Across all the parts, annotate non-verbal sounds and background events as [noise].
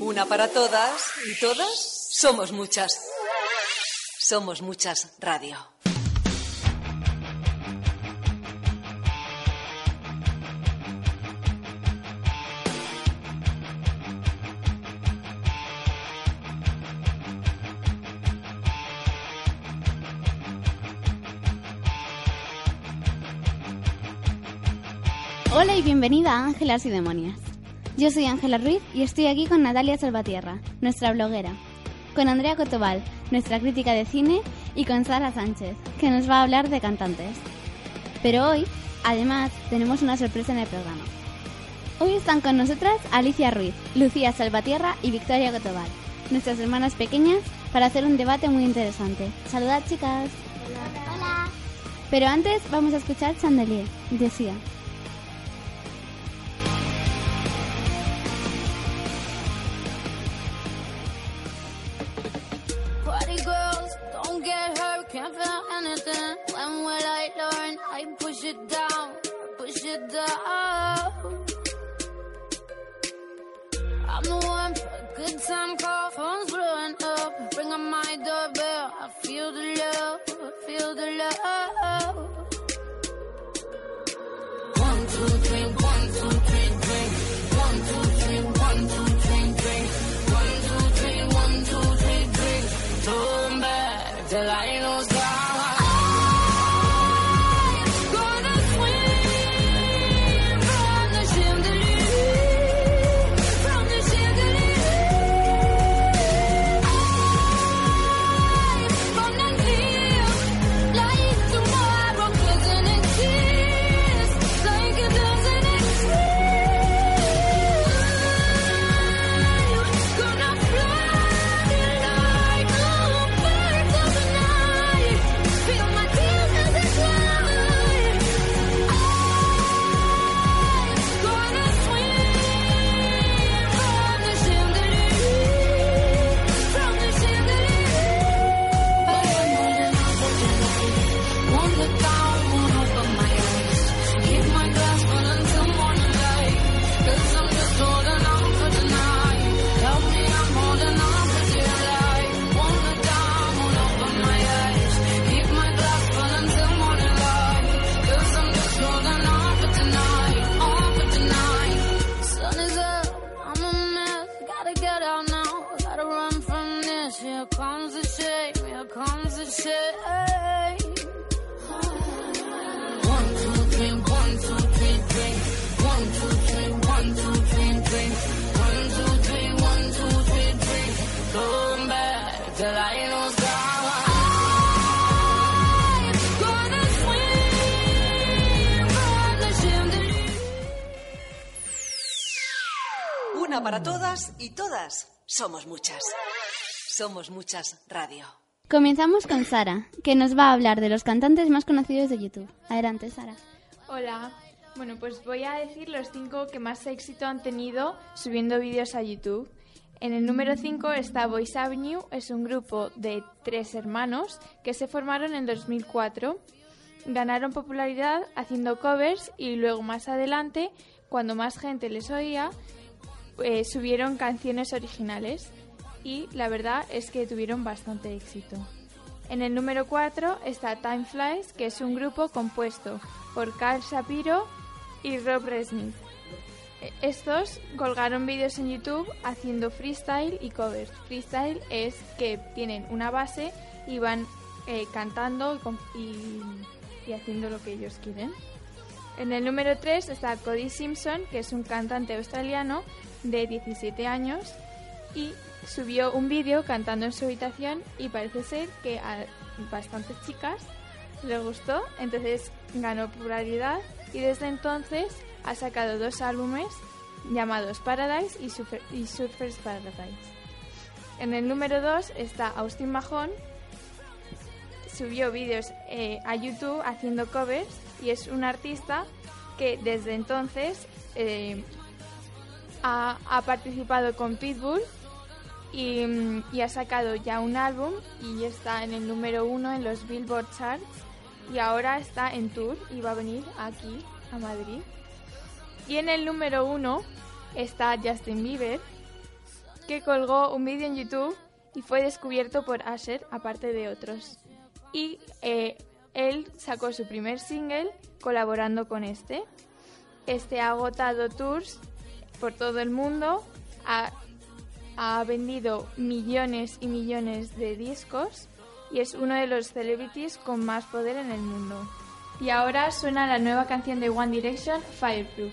Una para todas y todas somos muchas. Somos muchas radio. Hola y bienvenida a Ángelas y Demonias. Yo soy Ángela Ruiz y estoy aquí con Natalia Salvatierra, nuestra bloguera, con Andrea Cotobal, nuestra crítica de cine, y con Sara Sánchez, que nos va a hablar de cantantes. Pero hoy, además, tenemos una sorpresa en el programa. Hoy están con nosotras Alicia Ruiz, Lucía Salvatierra y Victoria Cotobal, nuestras hermanas pequeñas, para hacer un debate muy interesante. Saludad, chicas. Hola. Pero antes vamos a escuchar Chandelier, de it down, push it down. I'm the one for a good time call, phone's blowing up. Bring on my doorbell, I feel the love, I feel the love. Somos muchas. Somos muchas radio. Comenzamos con Sara, que nos va a hablar de los cantantes más conocidos de YouTube. Adelante, Sara. Hola. Bueno, pues voy a decir los cinco que más éxito han tenido subiendo vídeos a YouTube. En el número 5 está Voice Avenue, es un grupo de tres hermanos que se formaron en 2004. Ganaron popularidad haciendo covers y luego más adelante, cuando más gente les oía, eh, subieron canciones originales y la verdad es que tuvieron bastante éxito. En el número 4 está Time Flies, que es un grupo compuesto por Carl Shapiro y Rob Resnick. Eh, Estos colgaron vídeos en YouTube haciendo freestyle y covers. Freestyle es que tienen una base y van eh, cantando y- y haciendo lo que ellos quieren. En el número 3 está Cody Simpson, que es un cantante australiano de 17 años y subió un vídeo cantando en su habitación y parece ser que a bastantes chicas les gustó, entonces ganó popularidad y desde entonces ha sacado dos álbumes llamados Paradise y, Super- y Surfers Paradise. En el número 2 está Austin Mahon, subió vídeos eh, a YouTube haciendo covers y es un artista que desde entonces eh, ha, ha participado con Pitbull y, y ha sacado ya un álbum y está en el número uno en los Billboard Charts y ahora está en tour y va a venir aquí a Madrid. Y en el número uno está Justin Bieber, que colgó un vídeo en YouTube y fue descubierto por Asher, aparte de otros. Y eh, él sacó su primer single colaborando con este. Este ha agotado tours por todo el mundo, ha, ha vendido millones y millones de discos y es uno de los celebrities con más poder en el mundo. Y ahora suena la nueva canción de One Direction, Fireproof.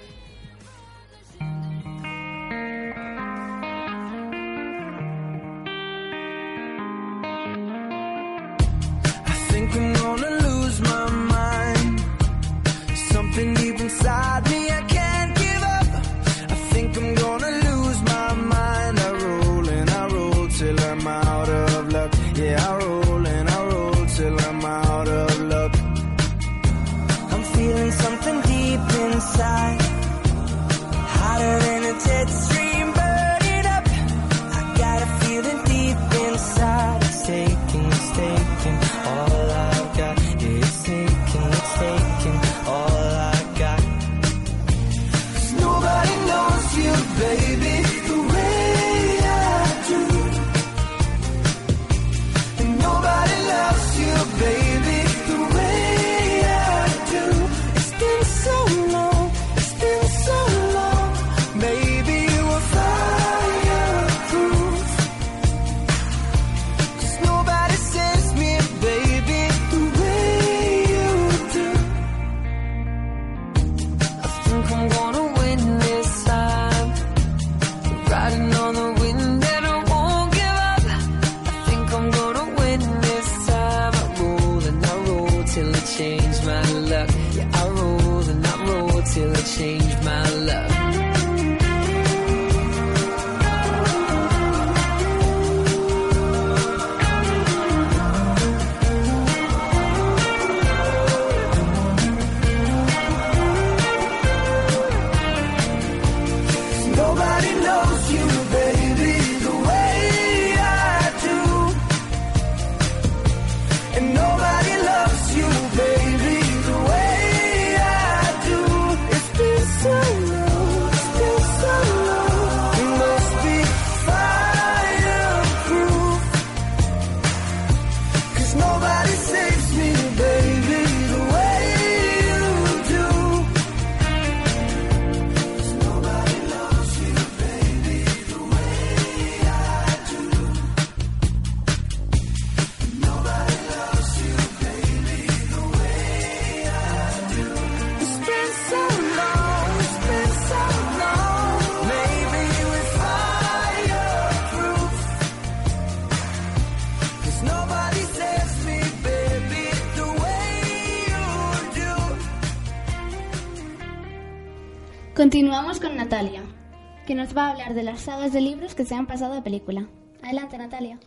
De las sagas de libros que se han pasado a película. Adelante, Natalia.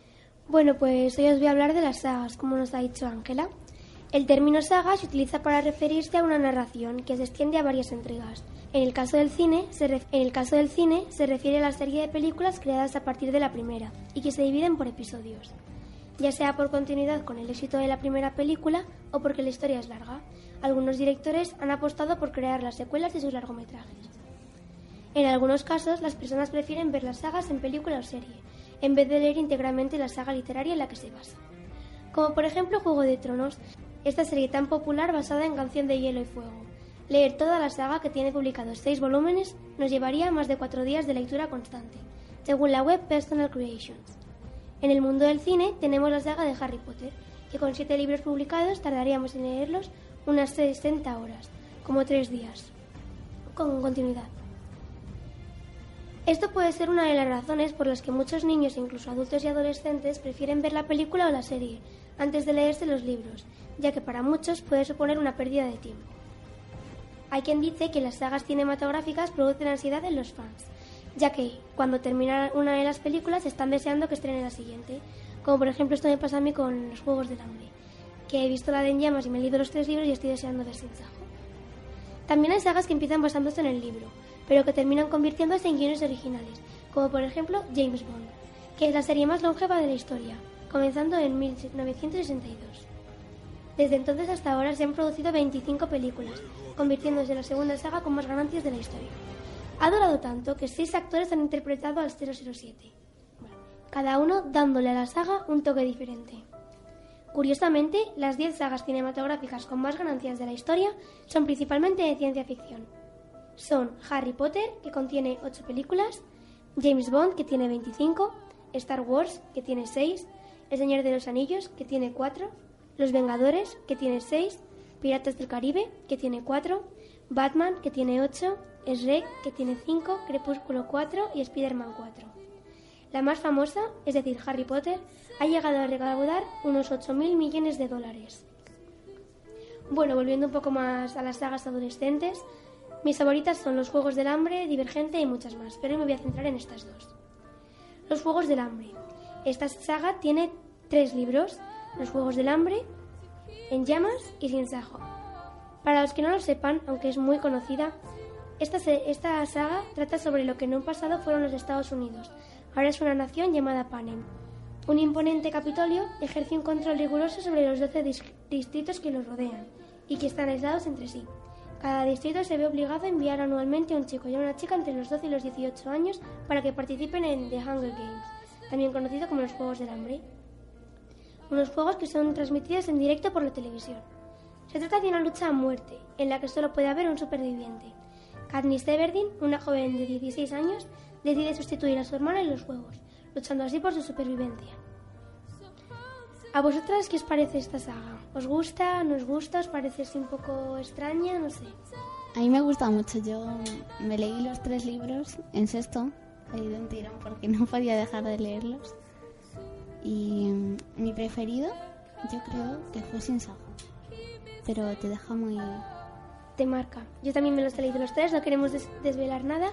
Bueno, pues hoy os voy a hablar de las sagas, como nos ha dicho Ángela. El término saga se utiliza para referirse a una narración que se extiende a varias entregas. En el caso del cine, se en el caso del cine se refiere a la serie de películas creadas a partir de la primera y que se dividen por episodios, ya sea por continuidad con el éxito de la primera película o porque la historia es larga. Algunos directores han apostado por crear las secuelas de sus largometrajes. En algunos casos, las personas prefieren ver las sagas en película o serie, en vez de leer íntegramente la saga literaria en la que se basa. Como por ejemplo Juego de Tronos, esta serie tan popular basada en Canción de Hielo y Fuego. Leer toda la saga, que tiene publicados seis volúmenes, nos llevaría más de cuatro días de lectura constante, según la web Personal Creations. En el mundo del cine tenemos la saga de Harry Potter, que con siete libros publicados tardaríamos en leerlos unas 60 horas, como tres días, con continuidad. Esto puede ser una de las razones por las que muchos niños, incluso adultos y adolescentes, prefieren ver la película o la serie antes de leerse los libros, ya que para muchos puede suponer una pérdida de tiempo. Hay quien dice que las sagas cinematográficas producen ansiedad en los fans, ya que cuando termina una de las películas están deseando que estrene la siguiente, como por ejemplo esto me pasa a mí con los Juegos del Hambre, que he visto la de En Llamas y me he leído los tres libros y estoy deseando ver Sin Sajo. También hay sagas que empiezan basándose en el libro, pero que terminan convirtiéndose en guiones originales, como por ejemplo James Bond, que es la serie más longeva de la historia, comenzando en 1962. Desde entonces hasta ahora se han producido 25 películas, convirtiéndose en la segunda saga con más ganancias de la historia. Ha durado tanto que seis actores han interpretado al 007. cada uno dándole a la saga un toque diferente. Curiosamente, las 10 sagas cinematográficas con más ganancias de la historia son principalmente de ciencia ficción. Son Harry Potter, que contiene 8 películas, James Bond, que tiene 25, Star Wars, que tiene 6, El Señor de los Anillos, que tiene 4, Los Vengadores, que tiene 6, Piratas del Caribe, que tiene 4, Batman, que tiene 8, Shrek, que tiene 5, Crepúsculo 4 y Spider-Man 4. La más famosa, es decir, Harry Potter, ha llegado a recaudar unos 8.000 millones de dólares. Bueno, volviendo un poco más a las sagas adolescentes, mis favoritas son Los Juegos del Hambre, Divergente y muchas más, pero me voy a centrar en estas dos. Los Juegos del Hambre. Esta saga tiene tres libros, Los Juegos del Hambre, En Llamas y Sin Sajo. Para los que no lo sepan, aunque es muy conocida, esta, esta saga trata sobre lo que en un pasado fueron los Estados Unidos. Ahora es una nación llamada Panem. Un imponente Capitolio ejerce un control riguroso sobre los 12 dis- distritos que los rodean y que están aislados entre sí. Cada distrito se ve obligado a enviar anualmente a un chico y a una chica entre los 12 y los 18 años para que participen en The Hunger Games, también conocido como los Juegos del Hambre. Unos juegos que son transmitidos en directo por la televisión. Se trata de una lucha a muerte, en la que solo puede haber un superviviente. Katniss Everdeen, una joven de 16 años, decide sustituir a su hermana en los juegos, luchando así por su supervivencia. ¿A vosotras qué os parece esta saga? ¿Os gusta? ¿No os gusta? ¿Os parece así un poco extraña? No sé. A mí me gusta mucho. Yo me leí los tres libros en sexto, ahí de un tirón, porque [laughs] no podía dejar de leerlos. Y mm, mi preferido, yo creo que fue Sin Sajo. Pero te deja muy... Te marca. Yo también me los he leído los tres, no queremos des- desvelar nada,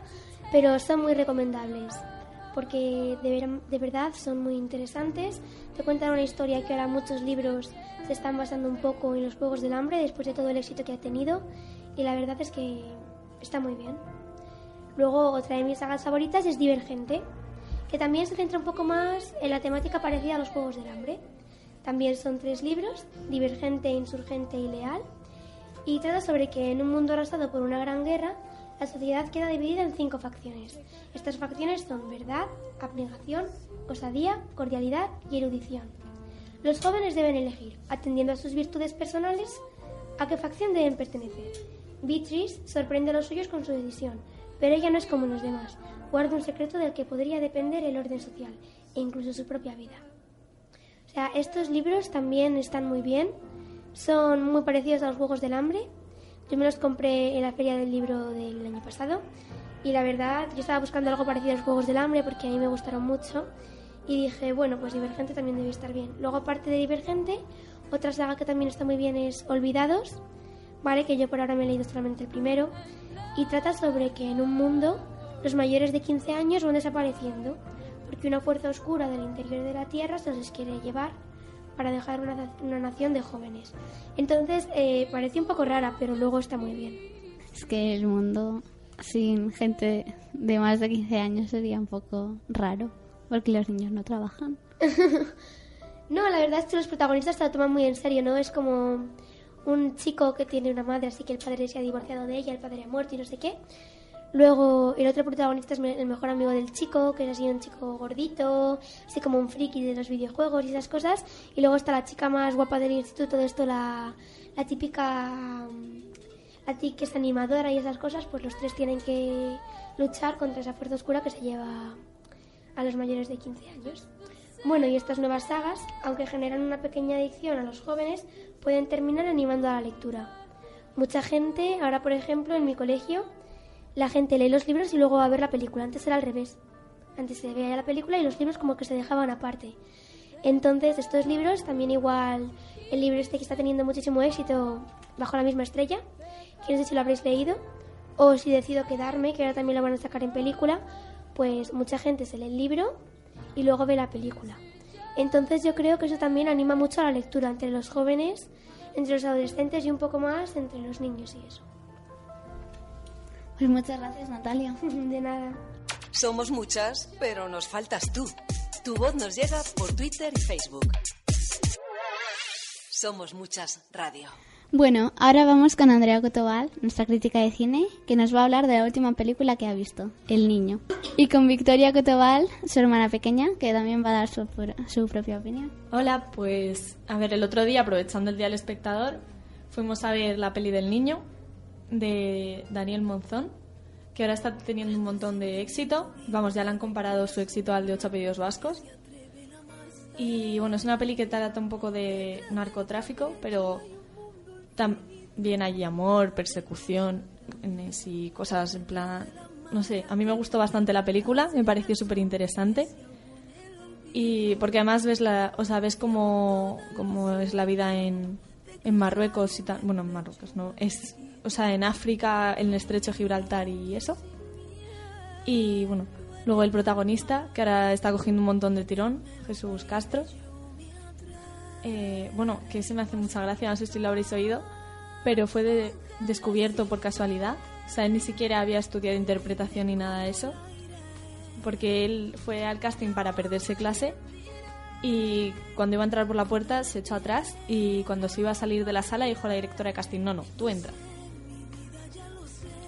pero son muy recomendables. Porque de, ver- de verdad son muy interesantes. Te cuentan una historia que ahora muchos libros se están basando un poco en los Juegos del Hambre después de todo el éxito que ha tenido. Y la verdad es que está muy bien. Luego, otra de mis sagas favoritas es Divergente, que también se centra un poco más en la temática parecida a los Juegos del Hambre. También son tres libros, Divergente, Insurgente y Leal, y trata sobre que en un mundo arrasado por una gran guerra, la sociedad queda dividida en cinco facciones. Estas facciones son verdad, abnegación, osadía, cordialidad y erudición. Los jóvenes deben elegir, atendiendo a sus virtudes personales, a qué facción deben pertenecer. Beatrice sorprende a los suyos con su decisión, pero ella no es como los demás. Guarda un secreto del que podría depender el orden social e incluso su propia vida. O sea, estos libros también están muy bien. Son muy parecidos a los Juegos del Hambre. Yo me los compré en la feria del libro del año pasado. Y la verdad, yo estaba buscando algo parecido a los Juegos del Hambre porque a mí me gustaron mucho. Y dije, bueno, pues Divergente también debe estar bien. Luego, aparte de Divergente, otra saga que también está muy bien es Olvidados, ¿vale? Que yo por ahora me he leído solamente el primero. Y trata sobre que en un mundo los mayores de 15 años van desapareciendo porque una fuerza oscura del interior de la Tierra se los quiere llevar para dejar una, una nación de jóvenes. Entonces, eh, parece un poco rara, pero luego está muy bien. Es que el mundo sin gente de más de 15 años sería un poco raro, porque los niños no trabajan. [laughs] No, la verdad es que los protagonistas se lo toman muy en serio, ¿no? Es como un chico que tiene una madre, así que el padre se ha divorciado de ella, el padre ha muerto y no sé qué. Luego el otro protagonista es el mejor amigo del chico, que es así un chico gordito, así como un friki de los videojuegos y esas cosas. Y luego está la chica más guapa del instituto, de esto, la, la típica... La ti que es animadora y esas cosas, pues los tres tienen que luchar contra esa fuerza oscura que se lleva a los mayores de 15 años. Bueno, y estas nuevas sagas, aunque generan una pequeña adicción a los jóvenes, pueden terminar animando a la lectura. Mucha gente, ahora por ejemplo en mi colegio, la gente lee los libros y luego va a ver la película. Antes era al revés. Antes se veía la película y los libros como que se dejaban aparte. Entonces, estos libros, también igual el libro este que está teniendo muchísimo éxito, Bajo la misma estrella, que no sé si lo habréis leído, o si decido quedarme, que ahora también lo van a sacar en película, pues mucha gente se lee el libro y luego ve la película. Entonces yo creo que eso también anima mucho a la lectura entre los jóvenes, entre los adolescentes y un poco más entre los niños y eso. Pues muchas gracias, Natalia. [laughs] De nada. Somos muchas, pero nos faltas tú. Tu voz nos llega por Twitter y Facebook. Somos muchas radio. Bueno, ahora vamos con Andrea Cotobal, nuestra crítica de cine, que nos va a hablar de la última película que ha visto, El Niño. Y con Victoria Cotobal, su hermana pequeña, que también va a dar su, su propia opinión. Hola, pues a ver, el otro día, aprovechando el Día del Espectador, fuimos a ver la peli del niño de Daniel Monzón, que ahora está teniendo un montón de éxito. Vamos, ya le han comparado su éxito al de Ocho apellidos vascos. Y bueno, es una peli que trata un poco de narcotráfico, pero también hay amor, persecución y cosas en plan... No sé, a mí me gustó bastante la película, me pareció súper interesante. Y porque además ves, la, o sea, ves cómo, cómo es la vida en, en Marruecos y. Bueno, en Marruecos, no. Es, o sea, en África, en el estrecho de Gibraltar y eso. Y bueno, luego el protagonista, que ahora está cogiendo un montón de tirón, Jesús Castro. Eh, bueno, que se me hace mucha gracia, no sé si lo habréis oído, pero fue de- descubierto por casualidad. O sea, él ni siquiera había estudiado interpretación ni nada de eso, porque él fue al casting para perderse clase y cuando iba a entrar por la puerta se echó atrás y cuando se iba a salir de la sala dijo a la directora de casting, no, no, tú entra.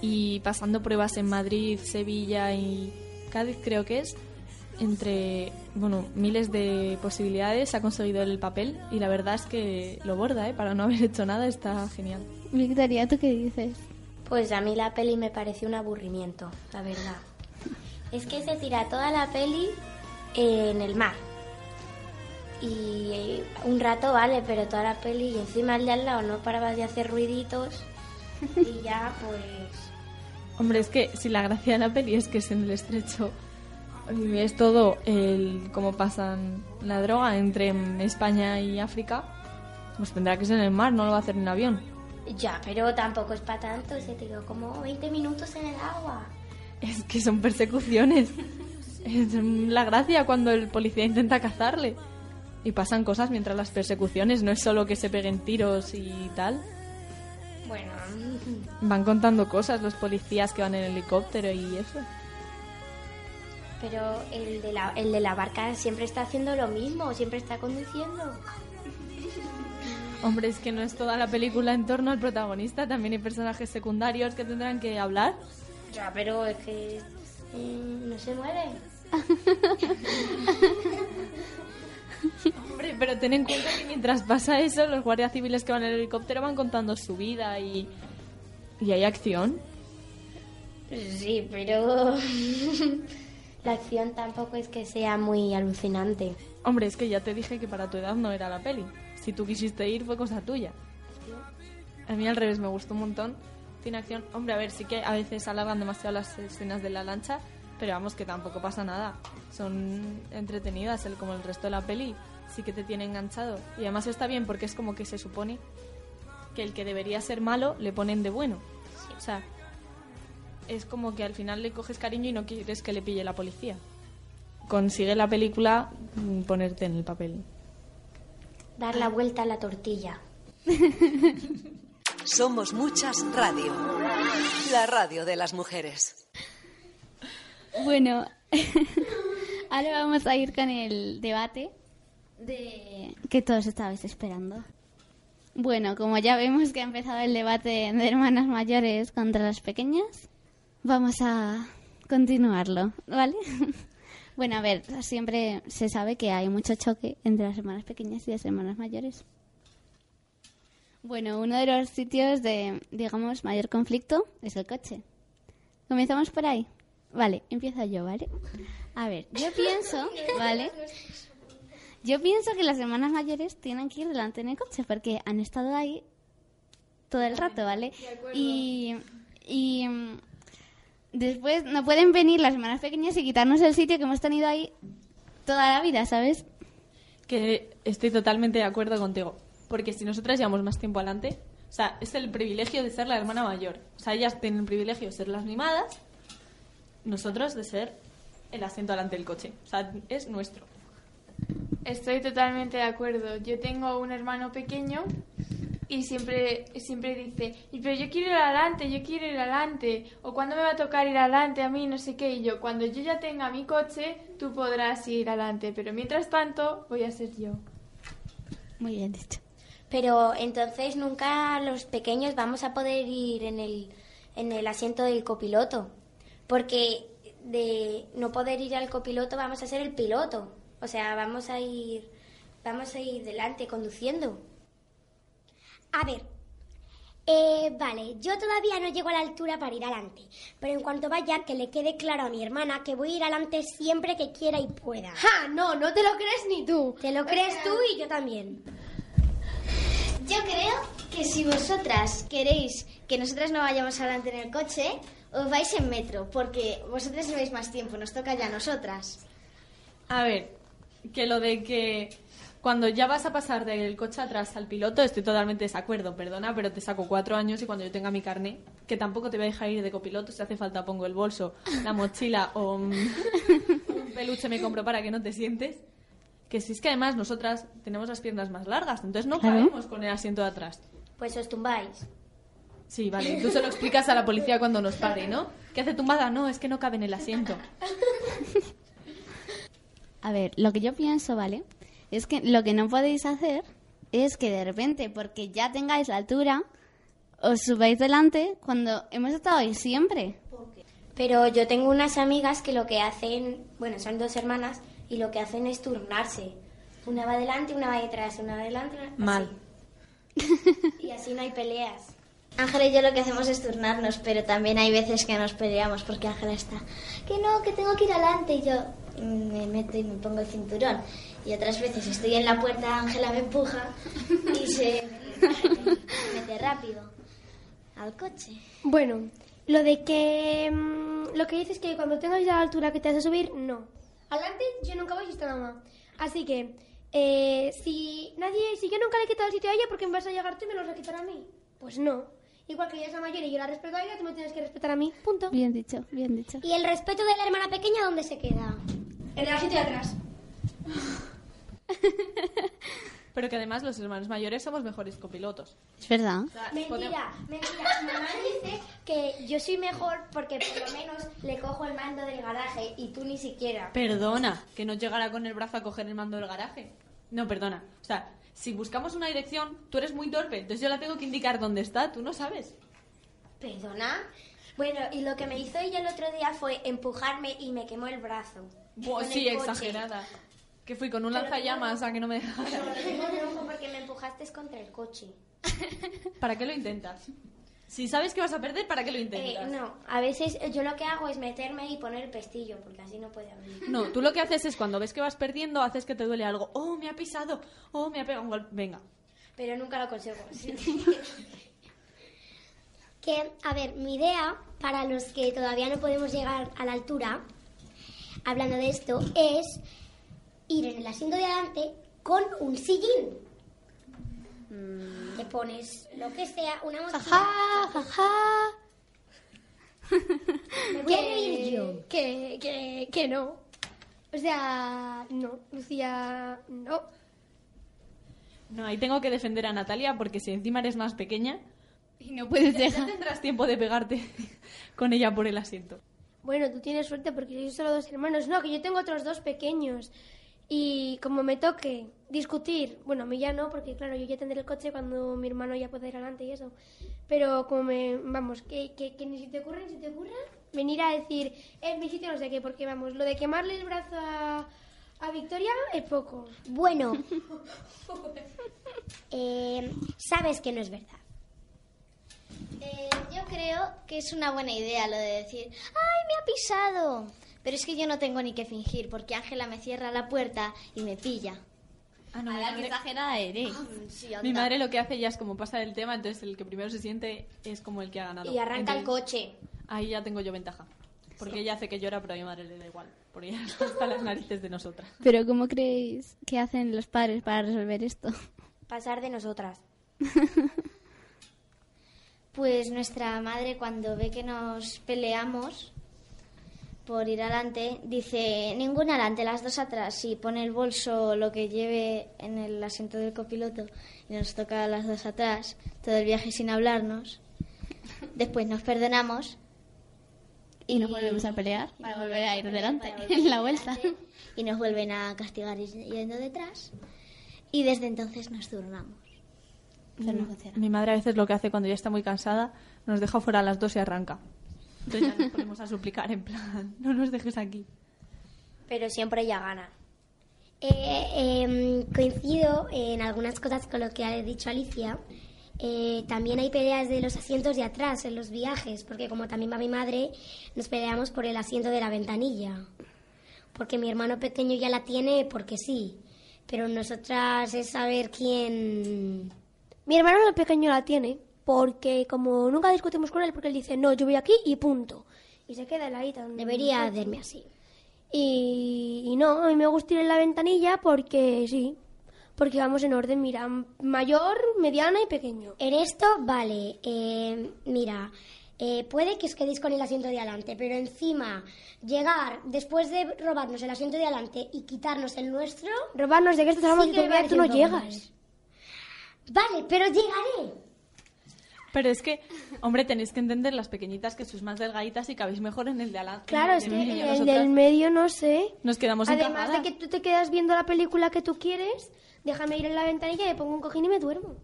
Y pasando pruebas en Madrid, Sevilla y Cádiz creo que es, entre bueno miles de posibilidades ha conseguido el papel y la verdad es que lo borda, ¿eh? para no haber hecho nada está genial. Victoria, ¿tú qué dices? Pues a mí la peli me pareció un aburrimiento, la verdad. Es que se tira toda la peli en el mar. Y un rato vale, pero toda la peli y encima el de al lado no paraba de hacer ruiditos. Y ya pues... Hombre, es que si la gracia de la peli es que es en el estrecho y es todo el cómo pasan la droga entre España y África, pues tendrá que ser en el mar, no lo va a hacer en avión. Ya, pero tampoco es para tanto, se tiró como 20 minutos en el agua. Es que son persecuciones. Es la gracia cuando el policía intenta cazarle. Y pasan cosas mientras las persecuciones, no es solo que se peguen tiros y tal. Bueno, Van contando cosas los policías que van en helicóptero y eso. pero el de, la, el de la barca siempre está haciendo lo mismo, siempre está conduciendo. Hombre, es que no es toda la película en torno al protagonista, también hay personajes secundarios que tendrán que hablar. Ya, pero es que mm, no se muere. [laughs] Pero ten en cuenta que mientras pasa eso, los guardias civiles que van en el helicóptero van contando su vida y, y hay acción. Sí, pero [laughs] la acción tampoco es que sea muy alucinante. Hombre, es que ya te dije que para tu edad no era la peli. Si tú quisiste ir, fue cosa tuya. A mí al revés, me gustó un montón. Tiene acción. Hombre, a ver, sí que a veces alargan demasiado las escenas de la lancha, pero vamos, que tampoco pasa nada. Son entretenidas, el, como el resto de la peli. Sí que te tiene enganchado. Y además está bien porque es como que se supone que el que debería ser malo le ponen de bueno. O sea, es como que al final le coges cariño y no quieres que le pille la policía. Consigue la película mm, ponerte en el papel. Dar la vuelta a la tortilla. [laughs] Somos Muchas Radio. La radio de las mujeres. Bueno, [laughs] ahora vamos a ir con el debate de que todos estabais esperando. Bueno, como ya vemos que ha empezado el debate de hermanas mayores contra las pequeñas, vamos a continuarlo, ¿vale? [laughs] Bueno, a ver, siempre se sabe que hay mucho choque entre las hermanas pequeñas y las hermanas mayores. Bueno, uno de los sitios de, digamos, mayor conflicto es el coche. ¿Comenzamos por ahí? Vale, empiezo yo, ¿vale? A ver, yo pienso, ¿vale? Yo pienso que las hermanas mayores tienen que ir delante en el coche porque han estado ahí todo el rato, ¿vale? Y, y mm, después no pueden venir las hermanas pequeñas y quitarnos el sitio que hemos tenido ahí toda la vida, ¿sabes? Que estoy totalmente de acuerdo contigo. Porque si nosotras llevamos más tiempo adelante, o sea, es el privilegio de ser la hermana mayor. O sea, ellas tienen el privilegio de ser las mimadas, nosotros de ser el asiento delante del coche. O sea, es nuestro. Estoy totalmente de acuerdo. Yo tengo un hermano pequeño y siempre, siempre dice, "Y pero yo quiero ir adelante, yo quiero ir adelante. O cuando me va a tocar ir adelante a mí, no sé qué. Y yo, cuando yo ya tenga mi coche, tú podrás ir adelante. Pero mientras tanto, voy a ser yo. Muy bien dicho. Pero entonces nunca los pequeños vamos a poder ir en el, en el asiento del copiloto. Porque de no poder ir al copiloto vamos a ser el piloto. O sea, vamos a ir, vamos a ir delante conduciendo. A ver, eh, vale, yo todavía no llego a la altura para ir adelante, pero en cuanto vaya, que le quede claro a mi hermana que voy a ir adelante siempre que quiera y pueda. ¡Ja! No, no te lo crees ni tú. Te lo crees tú y yo también. Yo creo que si vosotras queréis que nosotras no vayamos adelante en el coche, os vais en metro, porque vosotras lleváis más tiempo, nos toca ya a nosotras. A ver, que lo de que cuando ya vas a pasar del coche atrás al piloto, estoy totalmente de desacuerdo, perdona, pero te saco cuatro años y cuando yo tenga mi carné, que tampoco te voy a dejar ir de copiloto, si hace falta pongo el bolso, la mochila o un, un peluche me compro para que no te sientes. Que si es que además nosotras tenemos las piernas más largas, entonces no cabemos con el asiento de atrás. Pues os tumbáis. Sí, vale, tú se lo explicas a la policía cuando nos pare, ¿no? ¿Qué hace tumbada? No, es que no cabe en el asiento. [laughs] A ver, lo que yo pienso, ¿vale? Es que lo que no podéis hacer es que de repente, porque ya tengáis la altura, os subáis delante cuando hemos estado ahí siempre. Pero yo tengo unas amigas que lo que hacen, bueno, son dos hermanas, y lo que hacen es turnarse. Una va adelante, una va detrás, una va adelante, una... así. Mal. [laughs] Y así no hay peleas. Ángela y yo lo que hacemos es turnarnos, pero también hay veces que nos peleamos porque Ángela está, que no, que tengo que ir adelante y yo me meto y me pongo el cinturón. Y otras veces estoy en la puerta, Ángela me empuja y se [laughs] mete rápido al coche. Bueno, lo de que... mm, lo que dices que cuando tengas ya la altura que te hace subir, no. Adelante yo nunca voy y está mamá. Así que, eh, si nadie... Si yo nunca le he quitado el sitio a ella, ¿por qué me vas a llegar tú y me lo vas a quitar a mí? Pues no. Igual que ella es la mayor y yo la respeto a ella, tú me tienes que respetar a mí. Punto. Bien dicho, bien dicho. ¿Y el respeto de la hermana pequeña dónde se queda? En el sitio de atrás. [laughs] Pero que además los hermanos mayores somos mejores copilotos. Es verdad. Mentira, mentira. Mi mamá dice que yo soy mejor porque por lo menos le cojo el mando del garaje y tú ni siquiera. Perdona, que no llegará con el brazo a coger el mando del garaje. No, perdona. O sea, si buscamos una dirección, tú eres muy torpe, entonces yo la tengo que indicar dónde está, tú no sabes. ¿Perdona? Bueno, y lo que me hizo ella el otro día fue empujarme y me quemó el brazo. Con sí, exagerada. Que fui con un lanzallamas a que no me [laughs] tengo rojo porque me empujaste contra el coche. [laughs] ¿Para qué lo intentas? Si sabes que vas a perder, ¿para qué lo Eh, intentas? no, a veces yo lo que hago es meterme y poner el pestillo, porque así no puede abrir. No, tú lo que haces es cuando ves que vas perdiendo, haces que te duele algo. Oh, me ha pisado. Oh, me ha pegado un golpe. Venga. Pero nunca lo consigo. [laughs] Que, a ver, mi idea para los que todavía no podemos llegar a la altura, hablando de esto, es ir en el asiento de adelante con un sillín. Te pones lo que sea, una mochila. Jaja, jaja. [laughs] Me voy a reír yo. Que, que, que no. O sea, no, Lucía, no. No, ahí tengo que defender a Natalia porque si encima eres más pequeña, Y no puedes ya dejar. tendrás tiempo de pegarte [laughs] con ella por el asiento. Bueno, tú tienes suerte porque sois solo dos hermanos. No, que yo tengo otros dos pequeños. Y como me toque discutir, bueno, a mí ya no, porque claro, yo ya tendré el coche cuando mi hermano ya pueda ir adelante y eso. Pero como me, vamos, que, que, que ni si te ocurre, ni si te ocurra, venir a decir, es mi sitio, no sé qué, porque vamos, lo de quemarle el brazo a, a Victoria es poco. Bueno, [laughs] eh, sabes que no es verdad. Eh, yo creo que es una buena idea lo de decir, ¡ay, me ha pisado! Pero es que yo no tengo ni que fingir porque Ángela me cierra la puerta y me pilla. Ah, no, mi madre, exagerada eres. Sí, mi madre lo que hace ya es como pasa del tema, entonces el que primero se siente es como el que ha ganado. Y arranca el Entonces, coche. Ahí ya tengo yo ventaja. Porque ella hace que llora, pero a mi madre le da igual. Porque ella está hasta las narices de nosotras. Pero ¿cómo creéis que hacen los padres para resolver esto? Pasar de nosotras. [laughs] Pues nuestra madre cuando ve que nos peleamos por ir adelante, dice, ninguna adelante, las dos atrás, y pone el bolso, lo que lleve en el asiento del copiloto, y nos toca las dos atrás, todo el viaje sin hablarnos. Después nos perdonamos. Y nos volvemos a pelear para volver a ir delante [laughs] en la vuelta. Y nos vuelven a castigar yendo detrás. Y desde entonces nos turnamos. Pero no funciona. Mi madre a veces lo que hace cuando ya está muy cansada, nos deja fuera a las dos y arranca. Entonces ya nos ponemos a suplicar en plan, [laughs] no nos dejes aquí. Pero siempre ella gana. Eh, em, coincido en algunas cosas con lo que ha dicho Alicia. Eh, también hay peleas de los asientos de atrás en los viajes, porque como también va mi madre, nos peleamos por el asiento de la ventanilla. Porque mi hermano pequeño ya la tiene porque sí, pero nosotras es saber quién... Mi hermano el pequeño la tiene porque como nunca discutimos con él, porque él dice, no, yo voy aquí y punto. Y se queda ahí tan... Debería hacerme así. Y, y no, a mí me gusta ir en la ventanilla porque sí, porque vamos en orden, mira, mayor, mediana y pequeño. En esto, vale, eh, mira, eh, puede que os quedéis con el asiento de adelante, pero encima llegar después de robarnos el asiento de adelante y quitarnos el nuestro... Robarnos de que hablando sí que tú no llegas. Vale, pero llegaré. Pero es que, hombre, tenéis que entender las pequeñitas que sois más delgaditas y cabéis mejor en el de adelante. Claro, en es el que medio. el Nosotras del medio no sé. Nos quedamos Además de que tú te quedas viendo la película que tú quieres, déjame ir en la ventanilla, me pongo un cojín y me duermo.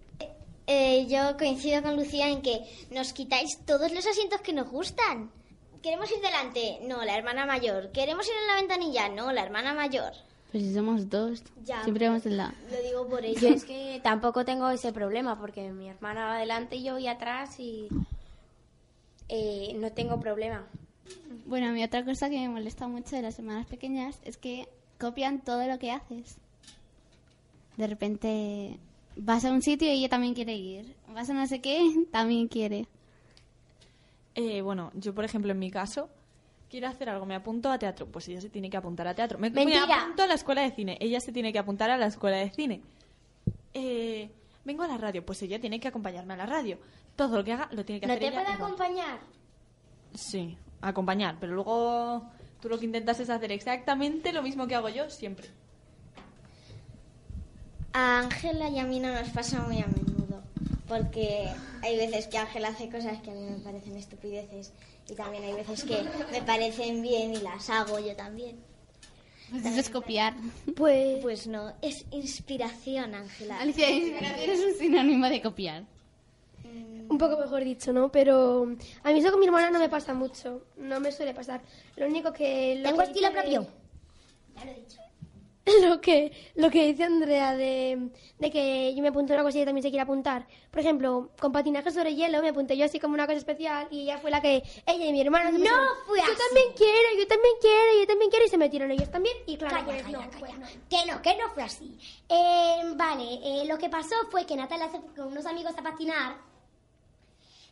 Eh, yo coincido con Lucía en que nos quitáis todos los asientos que nos gustan. ¿Queremos ir delante? No, la hermana mayor. ¿Queremos ir en la ventanilla? No, la hermana mayor. Pues si somos dos, Ya, siempre vamos en la... Lo digo por ello. Yo es que [laughs] tampoco tengo ese problema porque mi hermana va adelante y yo voy atrás y eh, no tengo problema. Bueno, a mí otra cosa que me molesta mucho de las hermanas pequeñas es que copian todo lo que haces. De repente vas a un sitio y ella también quiere ir. Vas a no sé qué, [laughs] también quiere. Eh, bueno, yo, por ejemplo, en mi caso, quiero hacer algo, me apunto a teatro. Pues ella se tiene que apuntar a teatro. Me, apunto a la escuela de cine. Ella se tiene que apuntar a la escuela de cine. Eh, vengo a la radio. Pues ella tiene que acompañarme a la radio. Todo lo que haga lo tiene que ¿No hacer te ella puede igual. acompañar? Sí, acompañar. Pero luego tú lo que intentas es hacer exactamente lo mismo que hago yo siempre. A Ángela y a mí no nos pasa muy a menudo. Porque hay veces que Ángela hace cosas que a mí me parecen estupideces. Y también hay veces que me parecen bien y las hago yo también. Pues eso es copiar. Pues, Pues no, es inspiración, Ángela. Alicia, inspiración es un sinónimo de copiar. un poco mejor dicho, ¿no? Pero a mí eso con mi hermana no me pasa mucho, no me suele pasar. Lo único que... Lo Tengo que estilo propio. Ya lo he dicho. [laughs] lo que lo que dice Andrea de, de que yo me apunto a una cosa y ella también se quiere apuntar. Por ejemplo, con patinaje sobre hielo me apunté yo así como una cosa especial y ella fue la que ella y mi hermana se No pusieron, fue Yo así. también quiero, yo también quiero, yo también quiero y se metieron ellos también y claro, Calla, pues calla, no, calla. pues no. Que no, que no fue así. Eh, vale, eh, lo que pasó fue que Natalia se fue con unos amigos a patinar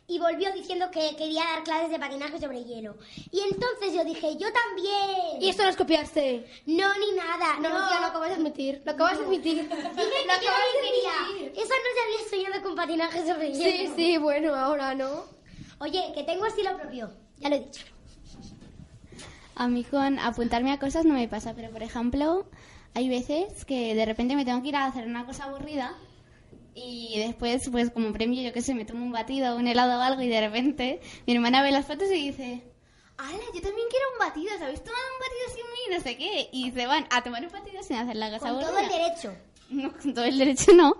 y volvió diciendo que quería dar clases de patinaje sobre hielo. Y entonces yo dije, yo también. Y esto no es copiarse. No, ni nada. No, No, Lucía, lo acabas de admitir. Lo acabas de admitir. Dije [laughs] que Lo yo acabas de quería. admitir. Eso no se había soñado con patinaje sobre hielo. Sí, sí, bueno, ahora no. Oye, que tengo estilo propio. Ya lo he dicho. A mí con apuntarme a cosas no me pasa, pero por ejemplo, hay veces que de repente me tengo que ir a hacer una cosa aburrida y después, pues como premio, yo qué sé, me tomo un batido, un helado o algo y de repente mi hermana ve las fotos y dice, ¡Hala, yo también quiero un batido! ¿Sabéis tomar un batido sin mí? No sé qué. Y se van a tomar un batido sin hacer la cosa Con aburrida. todo el derecho. [laughs] No, con todo el derecho no.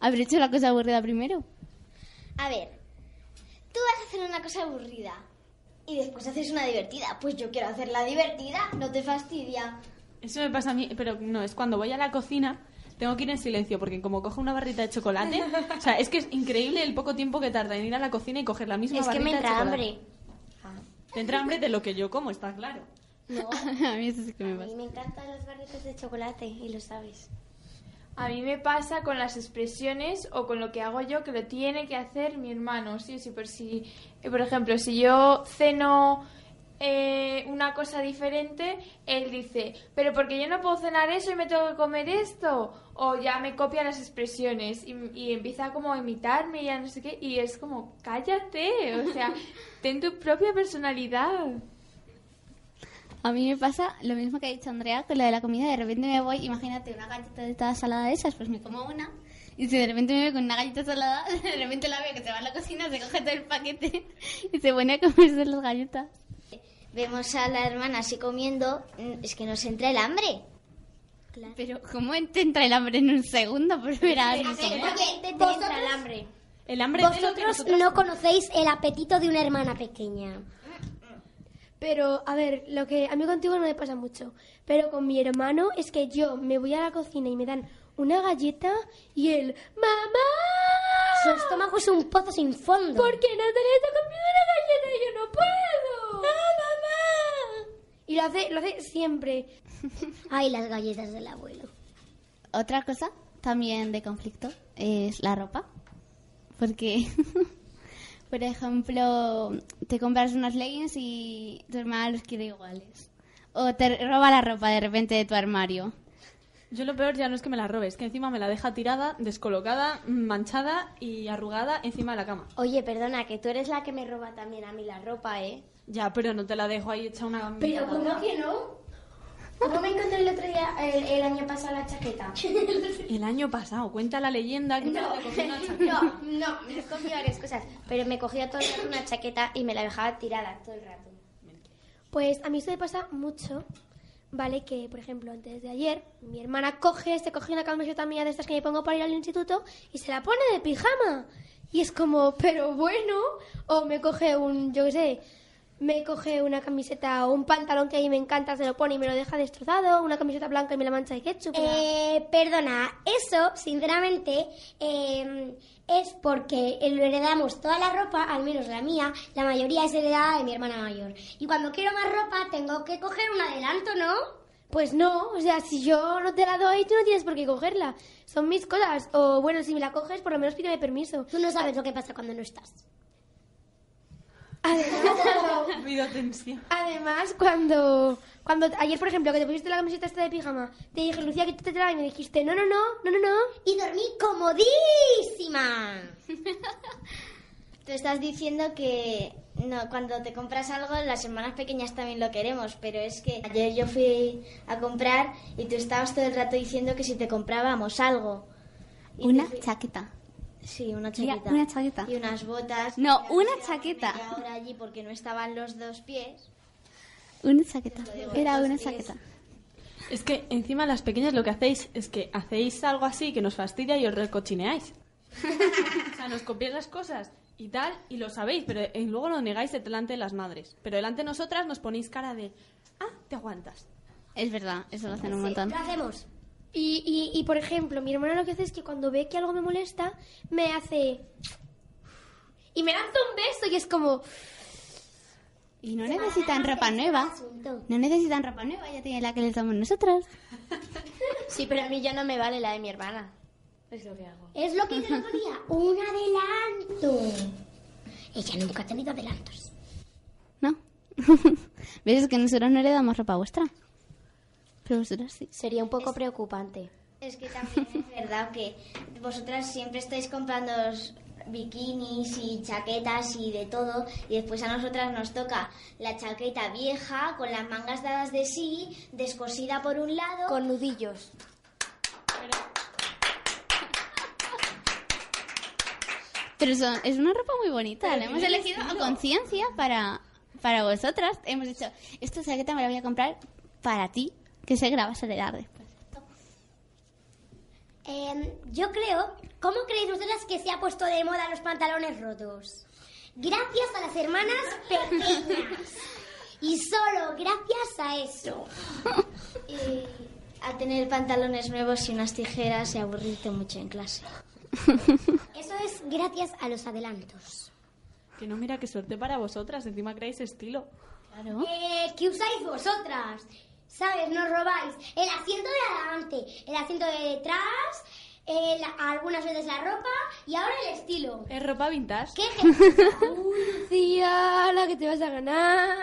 Haber hecho la cosa aburrida primero. A ver, tú vas a hacer una cosa aburrida y después haces una divertida. Pues yo quiero hacerla divertida, no te fastidia. Eso me pasa a mí, pero no, es cuando voy a la cocina, tengo que ir en silencio, porque como cojo una barrita de chocolate, o sea, es que es increíble el poco tiempo que tarda en ir a la cocina y coger la misma Es que barrita me de entra chocolate. hambre. Te entra hambre de lo que yo como, está claro. [laughs] a mí eso sí que me A pasa. mí me encantan los barritos de chocolate y lo sabes. A mí me pasa con las expresiones o con lo que hago yo que lo tiene que hacer mi hermano. Sí, sí, por si, eh, por ejemplo, si yo ceno eh, una cosa diferente, él dice, pero porque yo no puedo cenar eso y me tengo que comer esto. O ya me copia las expresiones y, y empieza como a imitarme y ya no sé qué. Y es como, cállate, o sea, [laughs] ten tu propia personalidad. A mí me pasa lo mismo que ha dicho Andrea con lo de la comida. De repente me voy, imagínate una galleta de toda salada de esas, pues me como una. Y si de repente me veo con una galleta salada, [laughs] de repente la veo que se va a la cocina, se coge todo el paquete [laughs] y se pone a comerse las galletas. Vemos a la hermana así comiendo, mm, es que nos entra el hambre. Pero, ¿cómo te entra el hambre en un segundo por ver a alguien comer? Vosotros, el hambre. El hambre vosotros nosotros... no conocéis el apetito de una hermana pequeña. Pero, a ver, lo que a mí contigo no me pasa mucho. Pero con mi hermano es que yo me voy a la cocina y me dan una galleta y él, ¡Mamá! Su estómago es un pozo sin fondo. ¿Por qué Natalia está comiendo una galleta y yo no puedo? ¡Ah, mamá! Y lo hace, lo hace siempre. [laughs] Ay, las galletas del abuelo. Otra cosa también de conflicto es la ropa. Porque, [laughs] por ejemplo, te compras unos leggings y tu hermana los quiere iguales. O te roba la ropa de repente de tu armario. Yo lo peor ya no es que me la robe, es que encima me la deja tirada, descolocada, manchada y arrugada encima de la cama. Oye, perdona, que tú eres la que me roba también a mí la ropa, ¿eh? Ya, pero no te la dejo ahí hecha una... Pero ¿cómo que no? ¿Cómo me encontré el otro día, el, el año pasado, la chaqueta? [laughs] El año pasado, cuenta la leyenda que No, te la cogí una chaqueta. no, no, me cogí varias cosas, pero me cogía todo el rato una chaqueta y me la dejaba tirada todo el rato. Pues a mí esto me pasa mucho, ¿vale? Que, por ejemplo, antes de ayer, mi hermana coge, se coge una camiseta mía de estas que me pongo para ir al instituto y se la pone de pijama. Y es como, pero bueno, o me coge un, yo qué sé, me coge una camiseta o un pantalón que a mí me encanta, se lo pone y me lo deja destrozado, una camiseta blanca y me la mancha de ketchup. Eh, perdona, eso, sinceramente, eh, es porque lo heredamos toda la ropa, al menos la mía, la mayoría es heredada de mi hermana mayor. Y cuando quiero más ropa, tengo que coger un adelanto, ¿no? Pues no, o sea, si yo no te la doy, tú no tienes por qué cogerla. Son mis cosas. O bueno, si me la coges, por lo menos pídeme permiso. Tú no sabes lo que pasa cuando no estás. Además, [laughs] además, cuando, cuando ayer, por ejemplo, que te pusiste la camiseta esta de pijama, te dije, Lucía, que te la y me dijiste, no, no, no, no, no, no. Y dormí comodísima. [laughs] Tú estás diciendo que no, cuando te compras algo, las hermanas pequeñas también lo queremos, pero es que ayer yo fui a comprar y tú estabas todo el rato diciendo que si te comprábamos algo. Y Una fui- chaqueta. Sí, una chaqueta. una chaqueta. Y unas botas. No, Y una chaqueta. ahora allí porque no estaban los dos pies. Una chaqueta. Era una chaqueta. Es que encima las pequeñas lo que hacéis es que hacéis algo así que nos fastidia y os recochineáis. o sea, nos copiáis las cosas y tal, y lo sabéis, pero eh, luego lo negáis delante de las madres. Pero delante de nosotras nos ponéis cara de, ah, te aguantas. Es verdad, eso lo hacen un montón. Lo hacemos. Y, y, y, por ejemplo, mi hermana lo que hace es que cuando ve que algo me molesta, me hace... Y me lanza un beso y es como... Y no necesitan ropa nueva. No necesitan ropa nueva, ya tienen la que les damos nosotras. [laughs] Sí, pero a mí ya no me vale la de mi hermana. Es lo que hago. Es lo que hice el otro día, [laughs] un adelanto. Ella nunca ha tenido adelantos. ¿No? [laughs] ¿Ves? Es que nosotros no le damos ropa vuestra. Pero vosotras sí. Sería un poco preocupante. Es que también es verdad que vosotras siempre estáis comprando bikinis y chaquetas y de todo y después a nosotras nos toca la chaqueta vieja con las mangas dadas de sí, descosida por un lado. Con nudillos. Pero son- es una ropa muy bonita. La hemos elegido a conciencia para, para vosotras. Hemos dicho, esta chaqueta me la voy a comprar para ti, que sé que la vas a heredar después. Eh, yo creo, ¿cómo creéis vosotras que se ha puesto de moda los pantalones rotos? Gracias a las hermanas pequeñas. Y solo gracias a eso. Y [laughs] a tener pantalones nuevos y unas tijeras y aburrirte mucho en clase. Eso es gracias a los adelantos. Que no, mira, qué suerte para vosotras, encima creáis estilo. Claro. Eh, ¿Qué usáis vosotras? ¿Sabes? Nos robáis el asiento de adelante, el asiento de detrás, eh, la- algunas veces la ropa y ahora el estilo. Es ropa vintage. ¿Qué? [laughs] Uy, Lucía, la que te vas a ganar.